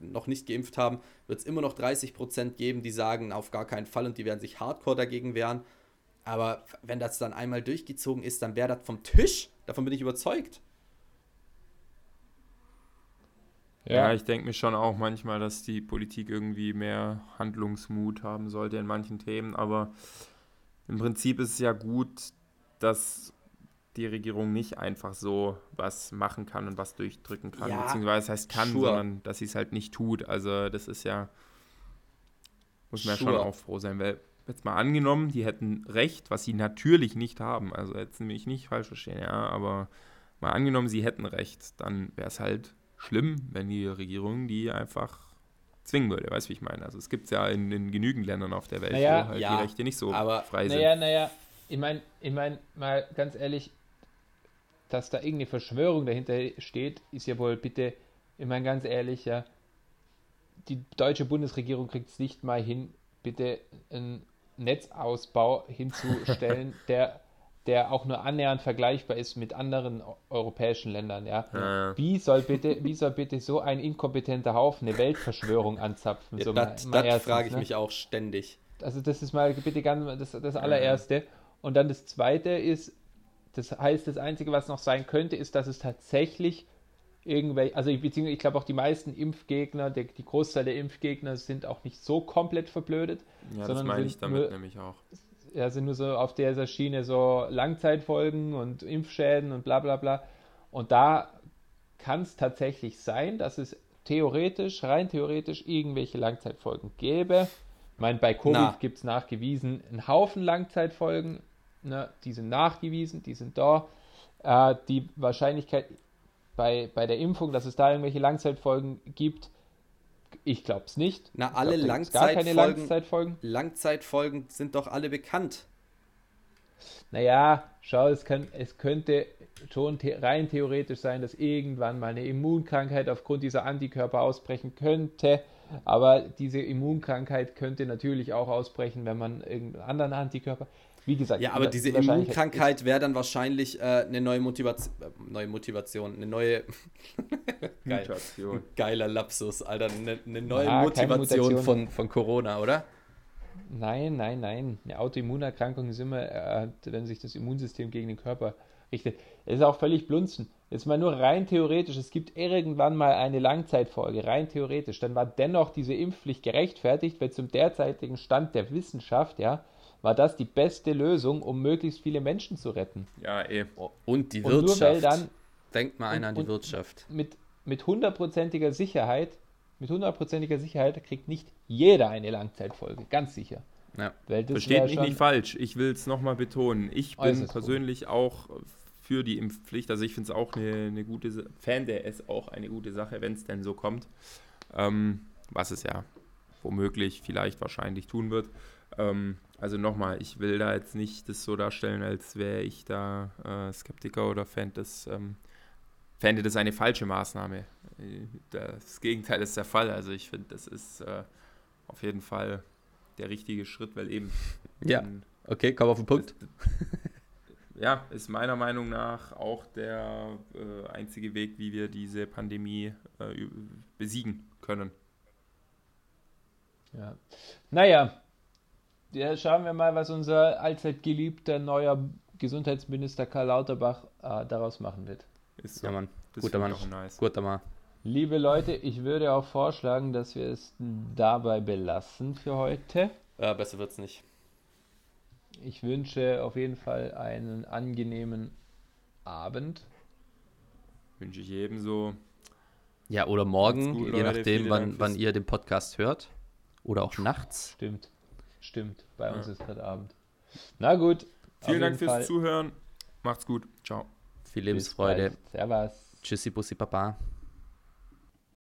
Speaker 2: noch nicht geimpft haben, wird es immer noch 30 Prozent geben, die sagen, auf gar keinen Fall und die werden sich hardcore dagegen wehren. Aber wenn das dann einmal durchgezogen ist, dann wäre das vom Tisch. Davon bin ich überzeugt.
Speaker 1: Ja, ich denke mir schon auch manchmal, dass die Politik irgendwie mehr Handlungsmut haben sollte in manchen Themen, aber im Prinzip ist es ja gut, dass die Regierung nicht einfach so was machen kann und was durchdrücken kann,
Speaker 2: Ja,
Speaker 1: beziehungsweise das heißt kann,
Speaker 2: sure.
Speaker 1: sondern dass sie es halt nicht tut. Also das ist ja, muss man ja
Speaker 2: Sure.
Speaker 1: schon auch froh sein, weil jetzt mal angenommen, die hätten recht, was sie natürlich nicht haben, also jetzt mich nicht falsch verstehen, ja, aber mal angenommen, sie hätten recht, dann wäre es halt schlimm, wenn die Regierung die einfach zwingen würde, weißt du, wie ich meine? Also es gibt es ja in, in genügend Ländern auf der Welt,
Speaker 3: Naja,
Speaker 1: wo halt
Speaker 2: ja,
Speaker 1: die Rechte nicht so
Speaker 2: aber-
Speaker 1: frei sind.
Speaker 3: Naja, naja, ich meine, ich mein, mal ganz ehrlich, dass da irgendeine Verschwörung dahinter steht, ist ja wohl bitte, ich meine ganz ehrlich, ja, die deutsche Bundesregierung kriegt es nicht mal hin, bitte einen Netzausbau hinzustellen, der, der auch nur annähernd vergleichbar ist mit anderen europäischen Ländern, ja.
Speaker 1: Ja.
Speaker 3: Wie soll bitte, wie soll bitte so ein inkompetenter Haufen eine Weltverschwörung anzapfen? So
Speaker 2: das frage ich
Speaker 3: ne?
Speaker 2: mich auch ständig.
Speaker 3: Also das ist mal bitte ganz das, das allererste. Und dann das zweite ist, das heißt, das Einzige, was noch sein könnte, ist, dass es tatsächlich irgendwelche, also ich, beziehungsweise ich glaube auch die meisten Impfgegner, der, die Großteil der Impfgegner sind auch nicht so komplett verblödet,
Speaker 1: Ja, das
Speaker 3: sondern
Speaker 1: meine
Speaker 3: sind
Speaker 1: ich damit
Speaker 3: nur-
Speaker 1: nämlich auch.
Speaker 3: ja, sind nur so auf dieser Schiene so Langzeitfolgen und Impfschäden und bla bla bla. Und da kann es tatsächlich sein, dass es theoretisch, rein theoretisch, irgendwelche Langzeitfolgen gäbe. Ich meine, bei. Covid gibt es nachgewiesen einen Haufen Langzeitfolgen. Ne? Die sind nachgewiesen, die sind da. Äh, die Wahrscheinlichkeit bei, bei der Impfung, dass es da irgendwelche Langzeitfolgen gibt, ich glaube es nicht.
Speaker 2: Na, alle
Speaker 3: glaub,
Speaker 2: Langzeitfolgen-
Speaker 3: Langzeitfolgen.
Speaker 2: Langzeitfolgen sind doch alle bekannt.
Speaker 3: Naja, schau, es, kann, es könnte schon the rein theoretisch sein, dass irgendwann mal eine Immunkrankheit aufgrund dieser Antikörper ausbrechen könnte. Aber diese Immunkrankheit könnte natürlich auch ausbrechen, wenn man irgendeinen anderen Antikörper. Wie gesagt,
Speaker 2: Ja, aber
Speaker 3: die-
Speaker 2: diese Immunkrankheit wäre dann wahrscheinlich äh, eine neue Motivation, äh, neue Motivation, eine neue, Geil.
Speaker 1: Mutation.
Speaker 2: geiler Lapsus, Alter, eine, eine neue
Speaker 3: keine
Speaker 2: Motivation von, von Corona, oder?
Speaker 3: Nein, nein, nein. Eine Autoimmunerkrankung ist immer, äh, wenn sich das Immunsystem gegen den Körper richtet. Es ist auch völlig blunzen. Jetzt mal nur rein theoretisch. Es gibt irgendwann mal eine Langzeitfolge, rein theoretisch. Dann war dennoch diese Impfpflicht gerechtfertigt, weil zum derzeitigen Stand der Wissenschaft, ja, war das die beste Lösung, um möglichst viele Menschen zu retten.
Speaker 1: Ja, eh.
Speaker 2: Oh, Und die
Speaker 3: Und nur
Speaker 2: Wirtschaft.
Speaker 3: weil dann
Speaker 2: Denkt mal einer
Speaker 3: und-
Speaker 2: an die Wirtschaft.
Speaker 3: mit, mit hundertprozentiger Sicherheit, mit hundertprozentiger Sicherheit kriegt nicht jeder eine Langzeitfolge, ganz sicher.
Speaker 2: Ja.
Speaker 3: Weil das
Speaker 1: Versteht mich nicht falsch. Ich will es nochmal betonen. Ich bin persönlich auch für die Impfpflicht. Also ich finde es auch eine, eine gute fände es auch eine gute Sache, wenn es denn so kommt. Ähm, was es ja womöglich, vielleicht, wahrscheinlich tun wird. Ähm, also nochmal, ich will da jetzt nicht das so darstellen, als wäre ich da äh, Skeptiker oder fände das, ähm, fände das eine falsche Maßnahme. Das Gegenteil ist der Fall. Also ich finde, das ist äh, auf jeden Fall der richtige Schritt, weil eben
Speaker 2: Ja,
Speaker 1: ein-
Speaker 2: okay, komm auf den Punkt.
Speaker 1: ja, ist meiner Meinung nach auch der äh, einzige Weg, wie wir diese Pandemie äh, besiegen können.
Speaker 3: Ja. Naja, ja, schauen wir mal, was unser allzeit geliebter neuer Gesundheitsminister Karl Lauterbach äh, daraus machen wird.
Speaker 1: Ist so.
Speaker 2: Ja, Mann.
Speaker 1: Das
Speaker 2: Guter Mann.
Speaker 1: nice.
Speaker 2: Guter Mann.
Speaker 3: Liebe Leute, ich würde auch vorschlagen, dass wir es dabei belassen für heute.
Speaker 2: Ja, besser wird's nicht.
Speaker 3: Ich wünsche auf jeden Fall einen angenehmen Abend.
Speaker 1: Wünsche ich ebenso.
Speaker 2: Ja, oder morgen,
Speaker 1: gut,
Speaker 2: je
Speaker 1: Leute.
Speaker 2: nachdem, wann, wann ihr den Podcast hört. Oder auch nachts.
Speaker 3: Stimmt. Stimmt. Bei uns
Speaker 1: Ja.
Speaker 3: ist gerade Abend. Na gut.
Speaker 1: Vielen Dank fürs
Speaker 3: Fall.
Speaker 1: Zuhören. Macht's gut. Ciao.
Speaker 2: Viel Lebensfreude.
Speaker 3: Servus.
Speaker 2: Tschüssi, Bussi, Papa.